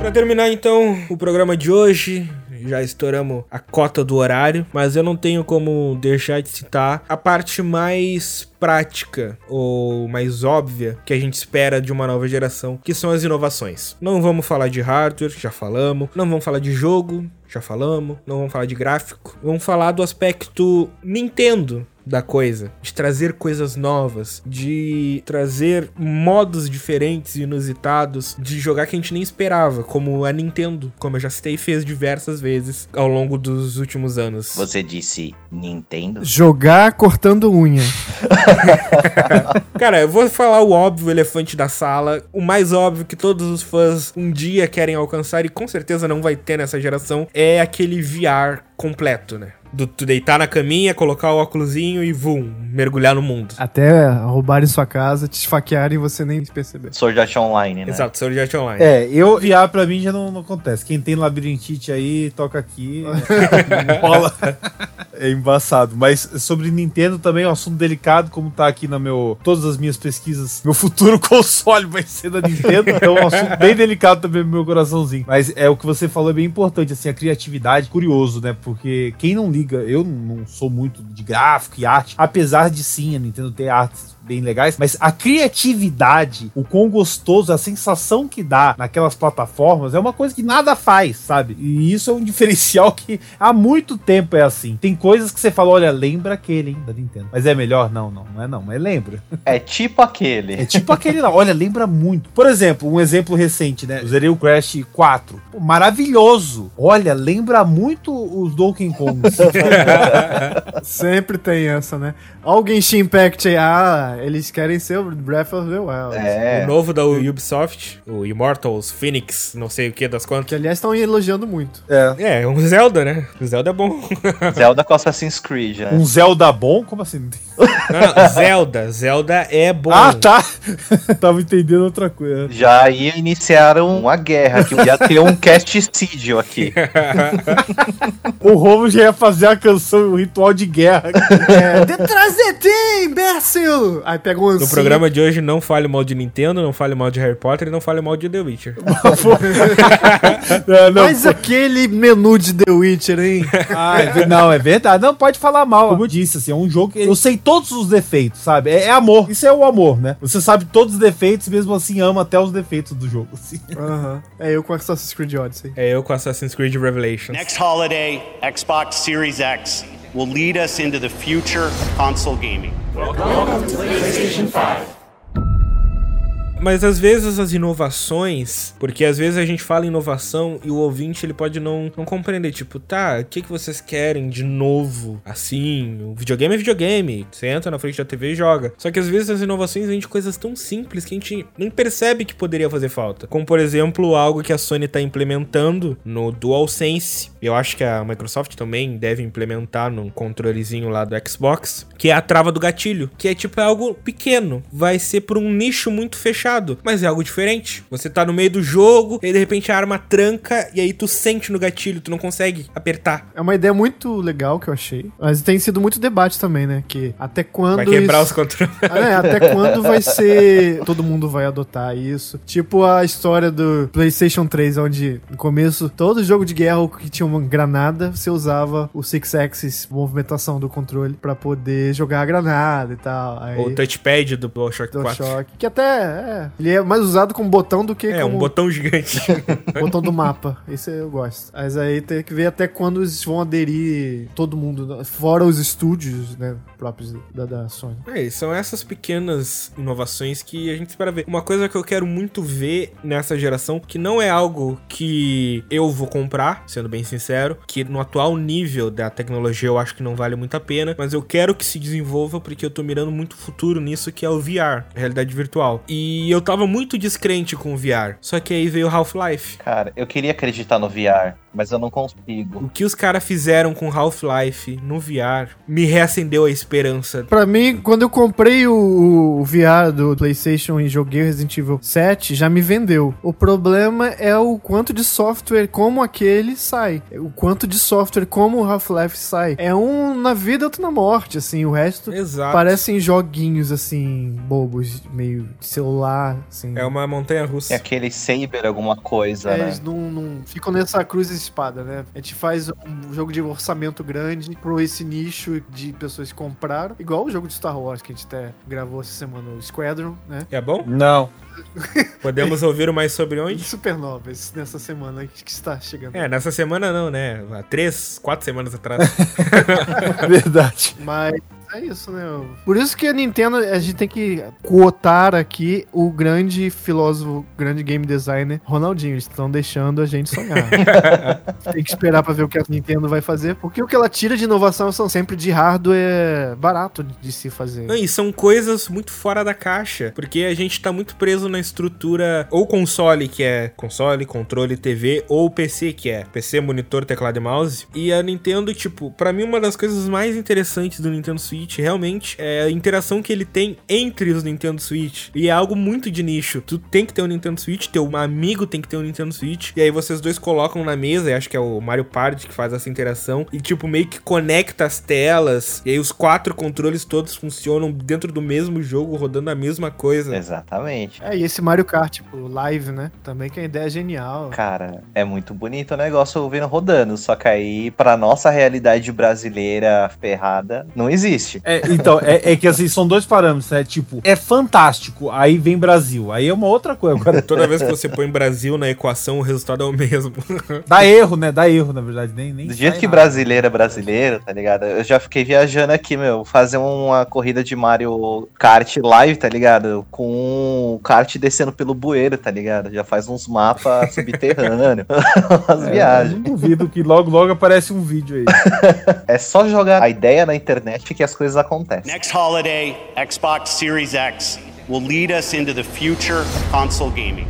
Speaker 1: Pra terminar então o programa de hoje, já estouramos a cota do horário, mas eu não tenho como deixar de citar a parte mais prática ou mais óbvia que a gente espera de uma nova geração, que são as inovações. Não vamos falar de hardware, já falamos, não vamos falar de jogo, já falamos, não vamos falar de gráfico, vamos falar do aspecto Nintendo da coisa, de trazer coisas novas, de trazer modos diferentes e inusitados de jogar que a gente nem esperava, como a Nintendo, como eu já citei, fez diversas vezes ao longo dos últimos anos.
Speaker 4: Você disse Nintendo?
Speaker 3: Jogar cortando unha.
Speaker 1: Cara, eu vou falar o óbvio, o elefante da sala, o mais óbvio que todos os fãs um dia querem alcançar e com certeza não vai ter nessa geração, é aquele VR completo, né? Do tu deitar na caminha, colocar o óculosinho e vum, mergulhar no mundo.
Speaker 3: Até roubarem sua casa, te esfaquearem e você nem perceber.
Speaker 4: Sword Art Online, né?
Speaker 1: Exato, Sword Art Online.
Speaker 2: É, eu VR pra mim já não, não acontece. Quem tem labirintite aí, toca aqui. Rola. É embaçado. Mas sobre Nintendo também é um assunto delicado, como tá aqui na meu. Todas as minhas pesquisas. Meu futuro console vai ser da Nintendo. Então é um assunto bem delicado também no meu coraçãozinho. Mas é o que você falou, é bem importante, assim, a criatividade. Curioso, né? Porque quem não liga, eu não sou muito de gráfico e arte, apesar de sim a Nintendo ter artes bem legais, mas a criatividade, o quão gostoso, a sensação que dá naquelas plataformas é uma coisa que nada faz, sabe? E isso é um diferencial que há muito tempo é assim. Tem coisas que você fala, olha, lembra aquele, hein, da Nintendo. Mas é melhor? Não, não, não é não, mas lembra.
Speaker 4: É tipo aquele.
Speaker 2: É tipo aquele lá, olha, lembra muito. Por exemplo, um exemplo recente, né? Eu zerei o Crash 4. Pô, maravilhoso. Olha, lembra muito os Donkey Kongs.
Speaker 3: Sempre tem essa, né? Alguém Genshin Impact aí, eles querem ser o Breath of the Wild.
Speaker 4: É.
Speaker 1: O novo da Ubisoft, o Immortals, Phoenix, não sei o que das
Speaker 3: Que
Speaker 1: quantas.
Speaker 3: aliás estão elogiando muito.
Speaker 2: é.
Speaker 1: É, um Zelda, né? O Zelda é bom.
Speaker 4: Zelda com Assassin's Creed, né?
Speaker 2: Um Zelda bom? Como assim?
Speaker 1: Não, Zelda. Zelda é bom.
Speaker 2: Ah, tá. Tava entendendo outra coisa.
Speaker 4: Já ia iniciar uma guerra, que ia ter um casticídio aqui.
Speaker 2: O Romo já ia fazer a canção, o ritual de guerra.
Speaker 3: É, detrás de ti, imbécil! Aí pega um
Speaker 1: No programa de hoje, não fale mal de Nintendo, não fale mal de Harry Potter e não fale mal de The Witcher.
Speaker 2: É, não,
Speaker 3: Mas aquele menu de The Witcher, hein?
Speaker 2: Ah, é não, é verdade. Não, pode falar mal. Como eu disse, assim, é um jogo que eu sei todos os defeitos, sabe? É, é amor. Isso é o amor, né? Você sabe todos os defeitos, mesmo assim ama até os defeitos do jogo. assim.
Speaker 3: Aham. É eu com Assassin's Creed Odyssey.
Speaker 1: É eu com Assassin's Creed Revelations.
Speaker 5: Next holiday, Xbox Series X will lead us into the future of console gaming.
Speaker 1: Mas às vezes as inovações, porque às vezes a gente fala inovação e o ouvinte ele pode não, não compreender, tipo, tá, o que, que vocês querem de novo? Assim, o videogame é videogame, você entra na frente da TV e joga. Só que às vezes as inovações vêm de coisas tão simples que a gente nem percebe que poderia fazer falta. Como por exemplo, algo que a Sony tá implementando no DualSense. Eu acho que a Microsoft também deve implementar no controlezinho lá do Xbox, que é a trava do gatilho, que é tipo algo pequeno, vai ser por um nicho muito fechado, mas é algo diferente. Você tá no meio do jogo e de repente a arma tranca e aí tu sente no gatilho, tu não consegue apertar.
Speaker 3: É uma ideia muito legal que eu achei. Mas tem sido muito debate também, né? Que até quando.
Speaker 1: Vai quebrar
Speaker 3: isso-
Speaker 1: os controles.
Speaker 3: Ah, é, até quando vai ser. Todo mundo vai adotar isso. Tipo a história do PlayStation 3, onde no começo todo jogo de guerra que tinha uma granada, você usava o Six Axis, movimentação do controle, pra poder jogar a granada e tal. Aí,
Speaker 1: Ou o touchpad do DualShock
Speaker 3: do
Speaker 1: 4.
Speaker 3: choque. Que até é. Ele é mais usado como botão do que
Speaker 1: É,
Speaker 3: como
Speaker 1: um botão gigante.
Speaker 3: botão do mapa. Isso eu gosto. Mas aí tem que ver até quando eles vão aderir todo mundo, fora os estúdios, né, próprios da, da Sony.
Speaker 1: É, e são essas pequenas inovações que a gente espera ver. Uma coisa que eu quero muito ver nessa geração, que não é algo que eu vou comprar, sendo bem sincero, que no atual nível da tecnologia eu acho que não vale muito a pena, mas eu quero que se desenvolva porque eu tô mirando muito futuro nisso, que é o VR, realidade virtual. E eu tava muito descrente com o VR, só que aí veio Half-Life.
Speaker 4: Cara, eu queria acreditar no VR, mas eu não consigo.
Speaker 1: O que os caras fizeram com Half-Life no VR me reacendeu a esperança.
Speaker 3: Pra mim, quando eu comprei o, o VR do PlayStation e joguei Resident Evil 7, já me vendeu. O problema é o quanto de software como aquele sai. O quanto de software como o Half-Life sai. É um na vida, outro na morte, assim. O resto
Speaker 1: Exato.
Speaker 3: parecem joguinhos, assim, bobos, meio de celular, assim.
Speaker 1: É uma montanha russa.
Speaker 4: É aquele Saber alguma coisa,
Speaker 3: É,
Speaker 4: né?
Speaker 3: eles não, não ficam nessa cruz espada, né? A gente faz um jogo de orçamento grande pro esse nicho de pessoas que compraram. Igual o jogo de Star Wars que a gente até gravou essa semana, o Squadron, né?
Speaker 1: É bom?
Speaker 2: Não.
Speaker 1: Podemos ouvir mais sobre onde?
Speaker 3: Supernovas nessa semana que está chegando.
Speaker 1: É, nessa semana não, né? Há três, quatro semanas atrás.
Speaker 2: Verdade.
Speaker 3: Mas é isso, né? Por isso que a Nintendo, a gente tem que cotar aqui o grande filósofo, grande game designer, Ronaldinho. Eles estão deixando a gente sonhar. tem que esperar pra ver o que a Nintendo vai fazer, porque o que ela tira de inovação são sempre de hardware barato de se fazer.
Speaker 1: Não, e são coisas muito fora da caixa, porque a gente tá muito preso na estrutura ou console, que é console, controle, TV, ou PC, que é PC, monitor, teclado e mouse. E a Nintendo, tipo, pra mim uma das coisas mais interessantes do Nintendo Switch realmente é a interação que ele tem entre os Nintendo Switch. E é algo muito de nicho. Tu tem que ter um Nintendo Switch, teu amigo tem que ter um Nintendo Switch, e aí vocês dois colocam na mesa, e acho que é o Mario Party que faz essa interação, e tipo, meio que conecta as telas, e aí os quatro controles todos funcionam dentro do mesmo jogo, rodando a mesma coisa.
Speaker 4: Exatamente.
Speaker 3: É, e esse Mario Kart, tipo, live, né? Também que a ideia é genial.
Speaker 4: Cara, é muito bonito o negócio ouvindo rodando, só que aí, pra nossa realidade brasileira ferrada, não existe.
Speaker 2: É, então, é, é que assim, são dois parâmetros, né? Tipo, é fantástico, aí vem Brasil. Aí é uma outra coisa. Agora,
Speaker 1: Toda vez que você põe Brasil na equação, o resultado é o mesmo.
Speaker 2: dá erro, né? Dá erro, na verdade. Nem, nem
Speaker 4: Do jeito que
Speaker 2: nada.
Speaker 4: brasileiro é brasileiro, tá ligado? Eu já fiquei viajando aqui, meu, fazer uma corrida de Mario Kart live, tá ligado? Com o kart descendo pelo bueiro, tá ligado? Já faz uns mapas subterrâneos. Umas
Speaker 2: É, eu
Speaker 4: viagens.
Speaker 2: não duvido que logo, logo aparece um vídeo aí.
Speaker 4: É só jogar a ideia na internet que as coisas acontecem.
Speaker 5: Next holiday, Xbox Series X will lead us into the future of console gaming.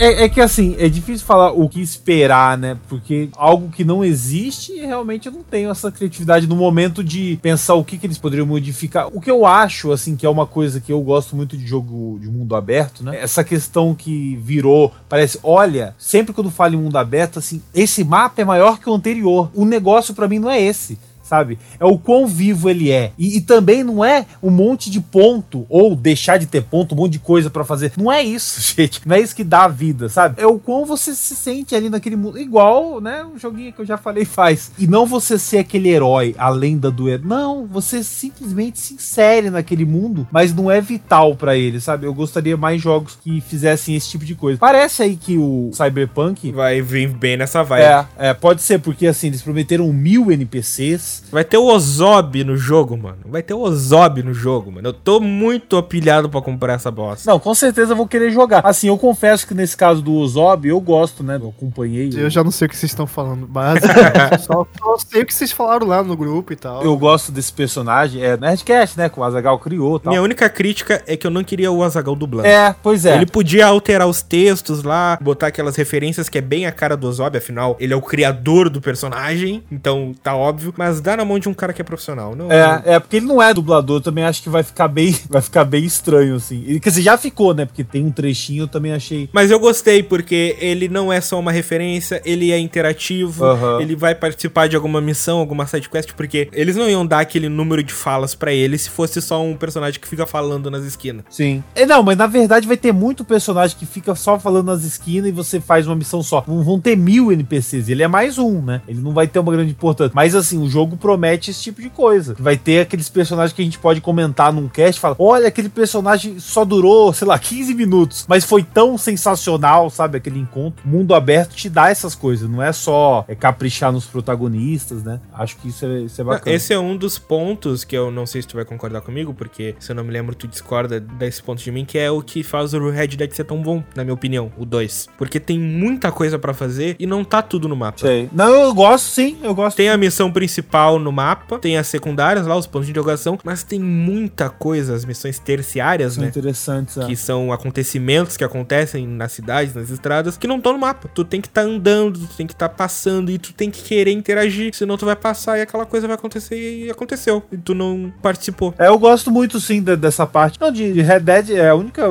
Speaker 2: É, é que assim, é difícil falar o que esperar, né? Porque algo que não existe, realmente eu não tenho essa criatividade no momento de pensar o que, que eles poderiam modificar. O que eu acho, assim, que é uma coisa que eu gosto muito de jogo de mundo aberto, né? Essa questão que virou, parece, olha, sempre quando falo em mundo aberto, assim, esse mapa é maior que o anterior. O negócio pra mim não é esse sabe? É o quão vivo ele é. E, e também não é um monte de ponto, ou deixar de ter ponto, um monte de coisa pra fazer. Não é isso, gente. Não é isso que dá a vida, sabe? É o quão você se sente ali naquele mundo. Igual, né? O joguinho que eu já falei faz. E não você ser aquele herói, a lenda do herói. Não, você simplesmente se insere naquele mundo, mas não é vital pra ele, sabe? Eu gostaria mais jogos que fizessem esse tipo de coisa. Parece aí que o Cyberpunk.
Speaker 1: Vai vir bem nessa vibe.
Speaker 2: É, é, pode ser, porque assim, eles prometeram mil NPCs,
Speaker 1: Vai ter o Ozob no jogo, mano. Vai ter o Ozob no jogo, mano. Eu tô muito apilhado pra comprar essa bosta.
Speaker 2: Não, com certeza eu vou querer jogar. Assim, eu confesso que nesse caso do Ozob, eu gosto, né? Eu acompanhei.
Speaker 3: Eu já não sei o que vocês estão falando, basicamente. só, só sei o que vocês falaram lá no grupo e tal.
Speaker 2: Eu gosto desse personagem. É Nerdcast, né? Que o Azagal criou e tal.
Speaker 1: Minha única crítica é que eu não queria o Azagal dublando.
Speaker 2: É, pois é.
Speaker 1: Ele podia alterar os textos lá, botar aquelas referências que é bem a cara do Ozob, afinal, ele é o criador do personagem, então tá óbvio. Mas dá na mão de um cara que é profissional. Não,
Speaker 2: É, é, porque ele não é dublador, eu também acho que vai ficar bem, vai ficar bem estranho, assim. E, quer dizer, já ficou, né? Porque tem um trechinho, eu também achei.
Speaker 1: Mas eu gostei, porque ele não é só uma referência, ele é interativo,
Speaker 2: Aham.
Speaker 1: ele vai participar de alguma missão, alguma sidequest, porque eles não iam dar aquele número de falas pra ele se fosse só um personagem que fica falando nas esquinas.
Speaker 2: Sim. É, não, mas na verdade vai ter muito personagem que fica só falando nas esquinas e você faz uma missão só. Não vão ter mil NPCs. Ele é mais um, né? Ele não vai ter uma grande importância. Mas assim, o jogo promete esse tipo de coisa. Vai ter aqueles personagens que a gente pode comentar num cast e falar: olha, aquele personagem só durou, sei lá, 15 minutos, mas foi tão sensacional, sabe? Aquele encontro. Mundo aberto te dá essas coisas. Não é só é, caprichar nos protagonistas, né? Acho que isso é, isso é bacana.
Speaker 1: Esse é um dos pontos que eu não sei se tu vai concordar comigo, porque se eu não me lembro, tu discorda desse ponto de mim, que é o que faz o Red Dead ser tão bom, na minha opinião, o 2. Porque tem muita coisa pra fazer e não tá tudo no mapa.
Speaker 2: Sei. Não, eu gosto sim, eu gosto.
Speaker 1: Tem a missão principal principal no mapa, tem as secundárias lá, os pontos de interrogação, mas tem muita coisa, as missões terciárias,
Speaker 2: São
Speaker 1: né?
Speaker 2: interessantes. é.
Speaker 1: Que são acontecimentos que acontecem nas cidades, nas estradas, que não estão no mapa. Tu tem que estar andando, tu tem que estar passando e tu tem que querer interagir, senão tu vai passar e aquela coisa vai acontecer e aconteceu. E tu não participou.
Speaker 2: É, eu gosto muito sim de- dessa parte. Não, de, de Red Dead é a única,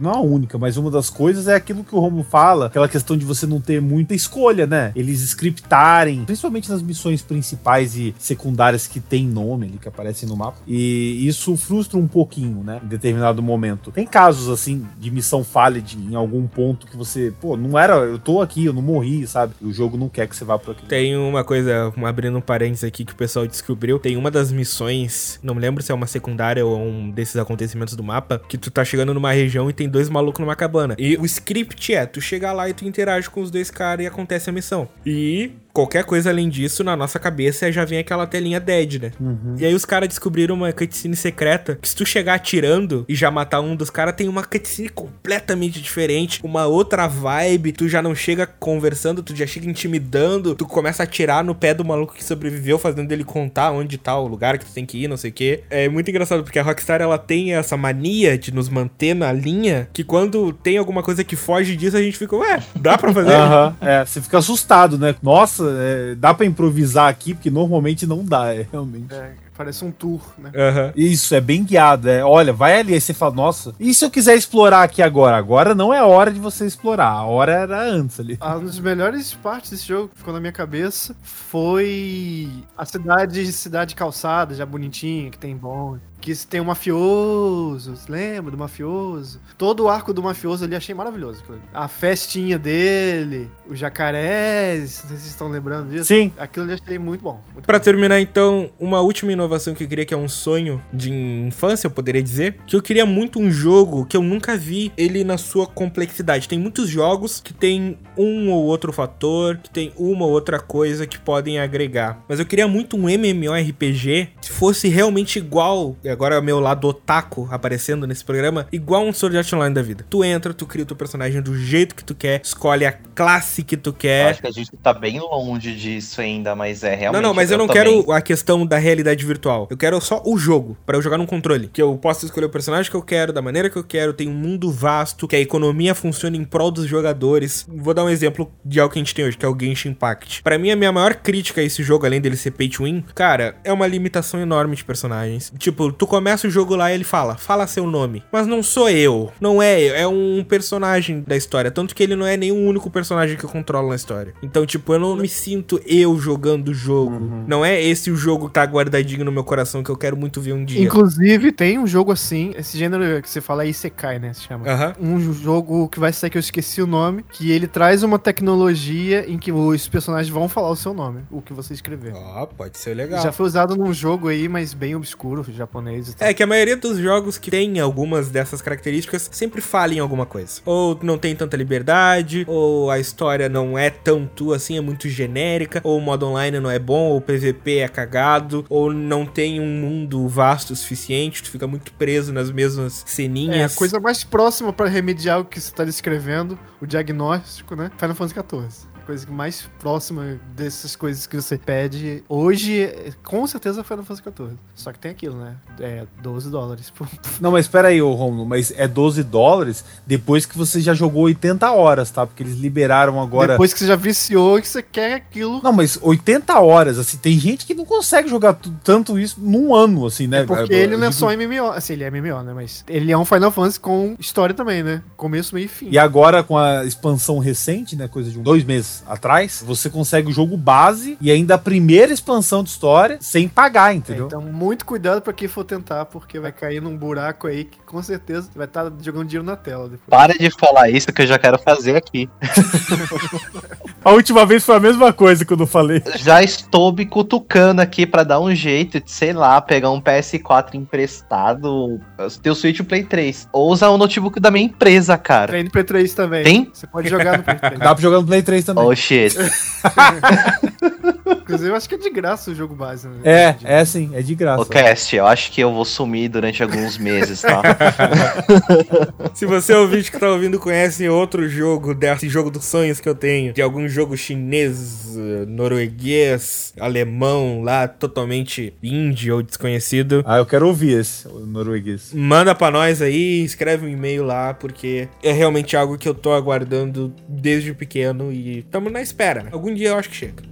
Speaker 2: não a única, mas uma das coisas é aquilo que o Romulo fala, aquela questão de você não ter muita escolha, né? Eles scriptarem, principalmente nas missões principais e secundárias que tem nome ali, que aparecem no mapa. E isso frustra um pouquinho, né? Em determinado momento. Tem casos assim de missão falha em algum ponto que você, pô, não era, eu tô aqui, eu não morri, sabe? E o jogo não quer que você vá por aqui.
Speaker 1: Tem uma coisa, abrindo um parênteses aqui que o pessoal descobriu. Tem uma das missões, não me lembro se é uma secundária ou um desses acontecimentos do mapa, que tu tá chegando numa região e tem dois malucos numa cabana. E o script é, tu chegar lá e tu interage com os dois caras e acontece a missão. E qualquer coisa além disso, na nossa cabeça já vem aquela telinha dead, né? E aí os caras descobriram uma cutscene secreta que se tu chegar atirando e já matar um dos caras, tem uma cutscene completamente diferente, uma outra vibe, tu já não chega conversando, tu já chega intimidando, tu começa a atirar no pé do maluco que sobreviveu, fazendo ele contar onde tá o lugar que tu tem que ir, não sei o quê. É muito engraçado, porque a Rockstar, ela tem essa mania de nos manter na linha, que quando tem alguma coisa que foge disso, a gente fica, ué, dá pra fazer?
Speaker 2: Aham, é, você fica assustado, né? Nossa, dá pra improvisar aqui, porque normalmente não dá, é realmente.
Speaker 3: É, parece um tour, né?
Speaker 1: Aham.
Speaker 2: Isso, é bem guiado. É, olha, vai ali, aí você fala, nossa, e se eu quiser explorar aqui agora? Agora não é hora de você explorar, a hora era antes ali.
Speaker 3: Uma das melhores partes desse jogo que ficou na minha cabeça foi a cidade, cidade calçada, já bonitinha, que tem bom. Que tem um mafioso, você lembra do mafioso? Todo o arco do mafioso ali achei maravilhoso. A festinha dele, os jacarés, não sei se vocês estão lembrando disso.
Speaker 2: Sim.
Speaker 3: Aquilo ali eu achei muito bom. Muito
Speaker 1: Pra
Speaker 3: bom.
Speaker 1: terminar, então, uma última inovação que eu queria, que é um sonho de infância, eu poderia dizer, que eu queria muito um jogo que eu nunca vi ele na sua complexidade. Tem muitos jogos que tem um ou outro fator, que tem uma ou outra coisa que podem agregar. Mas eu queria muito um MMORPG que fosse realmente igual, e agora é o meu lado otaku aparecendo nesse programa, igual um Sword Art Online da vida. Tu entra, tu cria o teu personagem do jeito que tu quer, escolhe a classe que tu
Speaker 4: Eu
Speaker 1: quer.
Speaker 4: acho que a gente tá bem longe disso ainda, mas é realmente.
Speaker 1: Não, não, mas eu, não
Speaker 4: também-
Speaker 1: quero a questão da realidade virtual. Eu quero só o jogo, pra eu jogar num controle. Que eu possa escolher o personagem que eu quero, da maneira que eu quero, tem um mundo vasto, que a economia funcione em prol dos jogadores. Vou dar um exemplo de algo que a gente tem hoje, que é o Genshin Impact. Pra mim, a minha maior crítica a esse jogo, além dele ser pay to win, cara, é uma limitação enorme de personagens. Tipo, tu começa o jogo lá e ele fala, fala seu nome. Mas não sou eu. Não é eu, é um personagem da história. Tanto que ele não é nenhum único personagem que eu controlo na história. Então, tipo, eu não me sinto eu jogando o jogo. Não é esse o jogo que tá guardadinho no meu coração que eu quero muito ver um dia.
Speaker 3: Inclusive, tem um jogo assim, esse gênero que você fala é Isekai, né? Se chama.
Speaker 1: Aham.
Speaker 3: Um jogo que vai sair que eu esqueci o nome, que ele traz uma tecnologia em que os personagens vão falar o seu nome, o que você escrever.
Speaker 1: Ó, pode ser legal.
Speaker 3: Já foi usado num jogo aí, mas bem obscuro, japonês e tal.
Speaker 1: É que a maioria dos jogos que tem algumas dessas características sempre falem alguma coisa. Ou não tem tanta liberdade, ou a história não é tão tua assim, é muito genérica, ou o modo online não é bom, ou o PVP é cagado, ou não tem um mundo vasto o suficiente, tu fica muito preso nas mesmas
Speaker 3: É,
Speaker 1: ceninhas.
Speaker 3: a coisa mais próxima pra remediar o que você tá descrevendo, o diagnóstico, né? Final Fantasy XIV. Coisa mais próxima dessas coisas que você pede hoje, é, com certeza, Final Fantasy XIV. Só que tem aquilo, né? É 12 dólares. por-
Speaker 2: Não, mas espera aí, ô Romulo, mas é 12 dólares depois que você já jogou 80 horas, tá? Porque eles liberaram agora.
Speaker 3: Depois que você já viciou e que você quer aquilo.
Speaker 2: Não, mas 80 horas, assim, tem gente que não consegue jogar tanto isso num ano, assim, né?
Speaker 3: Porque ele não é só MMO. Assim, ele é MMO, né? Mas ele é um Final Fantasy com história também, né? Começo, meio e fim.
Speaker 2: E agora, com a expansão recente, né? Coisa de um, dois meses atrás, você consegue o jogo base e ainda a primeira expansão de história sem pagar,
Speaker 3: É,
Speaker 2: entendeu?
Speaker 3: então, muito cuidado pra quem for tentar, porque vai cair num buraco aí que com certeza vai estar jogando dinheiro na tela depois.
Speaker 4: Para de falar isso que eu já quero fazer aqui.
Speaker 2: A última vez foi a mesma coisa que eu não falei.
Speaker 4: Já estou me cutucando aqui pra dar um jeito de, sei lá, pegar um PS4 emprestado, ter o Switch o Play 3. Ou usar o notebook da minha empresa, cara.
Speaker 3: Tem no Play 3 também.
Speaker 4: Tem?
Speaker 3: Você pode jogar no Play 3.
Speaker 2: Dá pra jogar no Play 3 também.
Speaker 4: Oh shit.
Speaker 3: Inclusive, eu acho que é de graça o jogo base, né?
Speaker 2: É, é sim, é de graça.
Speaker 4: Ô, Cast, eu acho que eu vou sumir durante alguns meses, tá?
Speaker 1: Se você ouvinte que tá ouvindo conhece outro jogo desse jogo dos sonhos que eu tenho, de algum jogo chinês, norueguês, alemão lá, totalmente indie ou desconhecido,
Speaker 2: Ah, eu quero ouvir esse, o norueguês.
Speaker 1: manda pra nós aí, escreve um e-mail lá, porque é realmente algo que eu tô aguardando desde pequeno e tamo na espera. né? Algum dia eu acho que chega.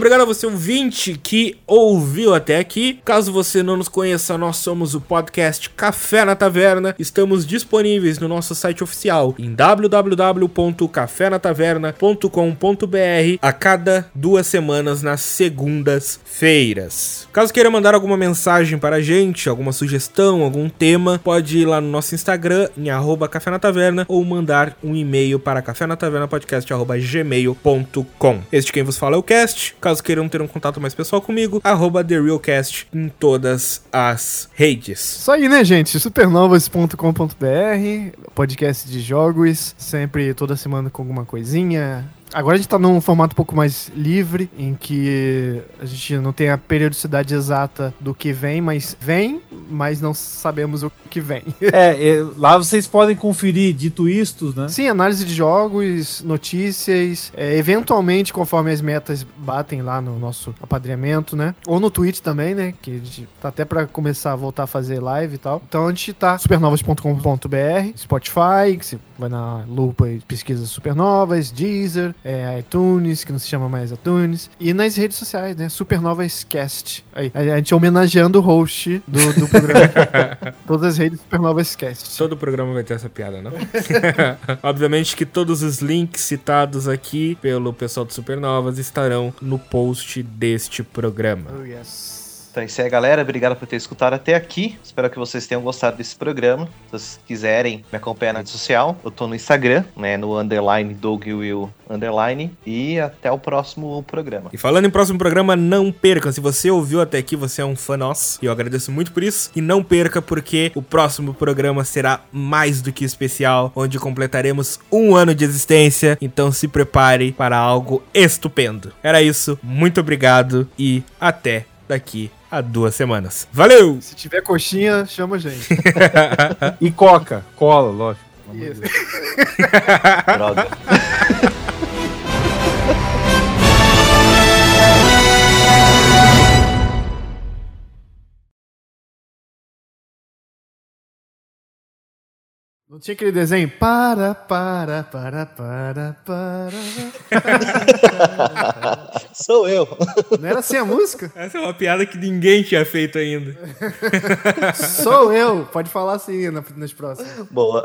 Speaker 1: Obrigado a você, ouvinte, que ouviu até aqui. Caso você não nos conheça, nós somos o podcast Café na Taverna. Estamos disponíveis no nosso site oficial em www.cafenataverna.com.br a cada duas semanas nas segundas-feiras. Caso queira mandar alguma mensagem para a gente, alguma sugestão, algum tema, pode ir lá no nosso Instagram em arroba Café na Taverna ou mandar um e-mail para cafenatavernapodcast.gmail.com. Este quem vos fala é o Cast. Caso queiram ter um contato mais pessoal comigo, arroba TheRealCast em todas as redes.
Speaker 3: Isso aí, né, gente? Supernovas.com.br, podcast de jogos, sempre toda semana com alguma coisinha. Agora a gente tá num formato um pouco mais livre, em que a gente não tem a periodicidade exata do que vem, mas vem, mas não sabemos o que vem.
Speaker 2: É, é, lá vocês podem conferir dito isto, né?
Speaker 3: Sim, análise de jogos, notícias, é, eventualmente conforme as metas batem lá no nosso apadrinhamento, né? Ou no Twitch também, né? Que a gente tá até pra começar a voltar a fazer live e tal. Então a gente tá supernovas.com.br, Spotify, que você vai na lupa e pesquisa supernovas, Deezer, é, iTunes, que não se chama mais iTunes, e nas redes sociais, né? Supernovascast. Aí, a gente homenageando o host do, do programa. Todas as redes Supernovascast.
Speaker 1: Todo programa vai ter essa piada, não? Obviamente que todos os links citados aqui pelo pessoal do Supernovas estarão no post deste programa.
Speaker 3: Oh, yes.
Speaker 4: Então é isso aí, galera. Obrigado por ter escutado até aqui. Espero que vocês tenham gostado desse programa. Se vocês quiserem me acompanhar na rede social, eu tô no Instagram, né? No underline Doug Will underline. E até o próximo programa.
Speaker 1: E falando em próximo programa, não perca. Se você ouviu até aqui, você é um fã nosso. E eu agradeço muito por isso. E não perca, porque o próximo programa será mais do que especial, onde completaremos um ano de existência. Então se prepare para algo estupendo. Era isso. Muito obrigado e até daqui a duas semanas. Valeu!
Speaker 3: Se tiver coxinha, chama a gente.
Speaker 2: E coca, cola, lógico.
Speaker 3: Isso.
Speaker 4: Droga.
Speaker 3: Não tinha aquele desenho? Para, para, para, para, para.
Speaker 4: Sou eu.
Speaker 3: Não era assim a música?
Speaker 1: Essa é uma piada que ninguém tinha feito ainda.
Speaker 3: Sou eu. Pode falar assim na- nas próximas.
Speaker 4: Boa.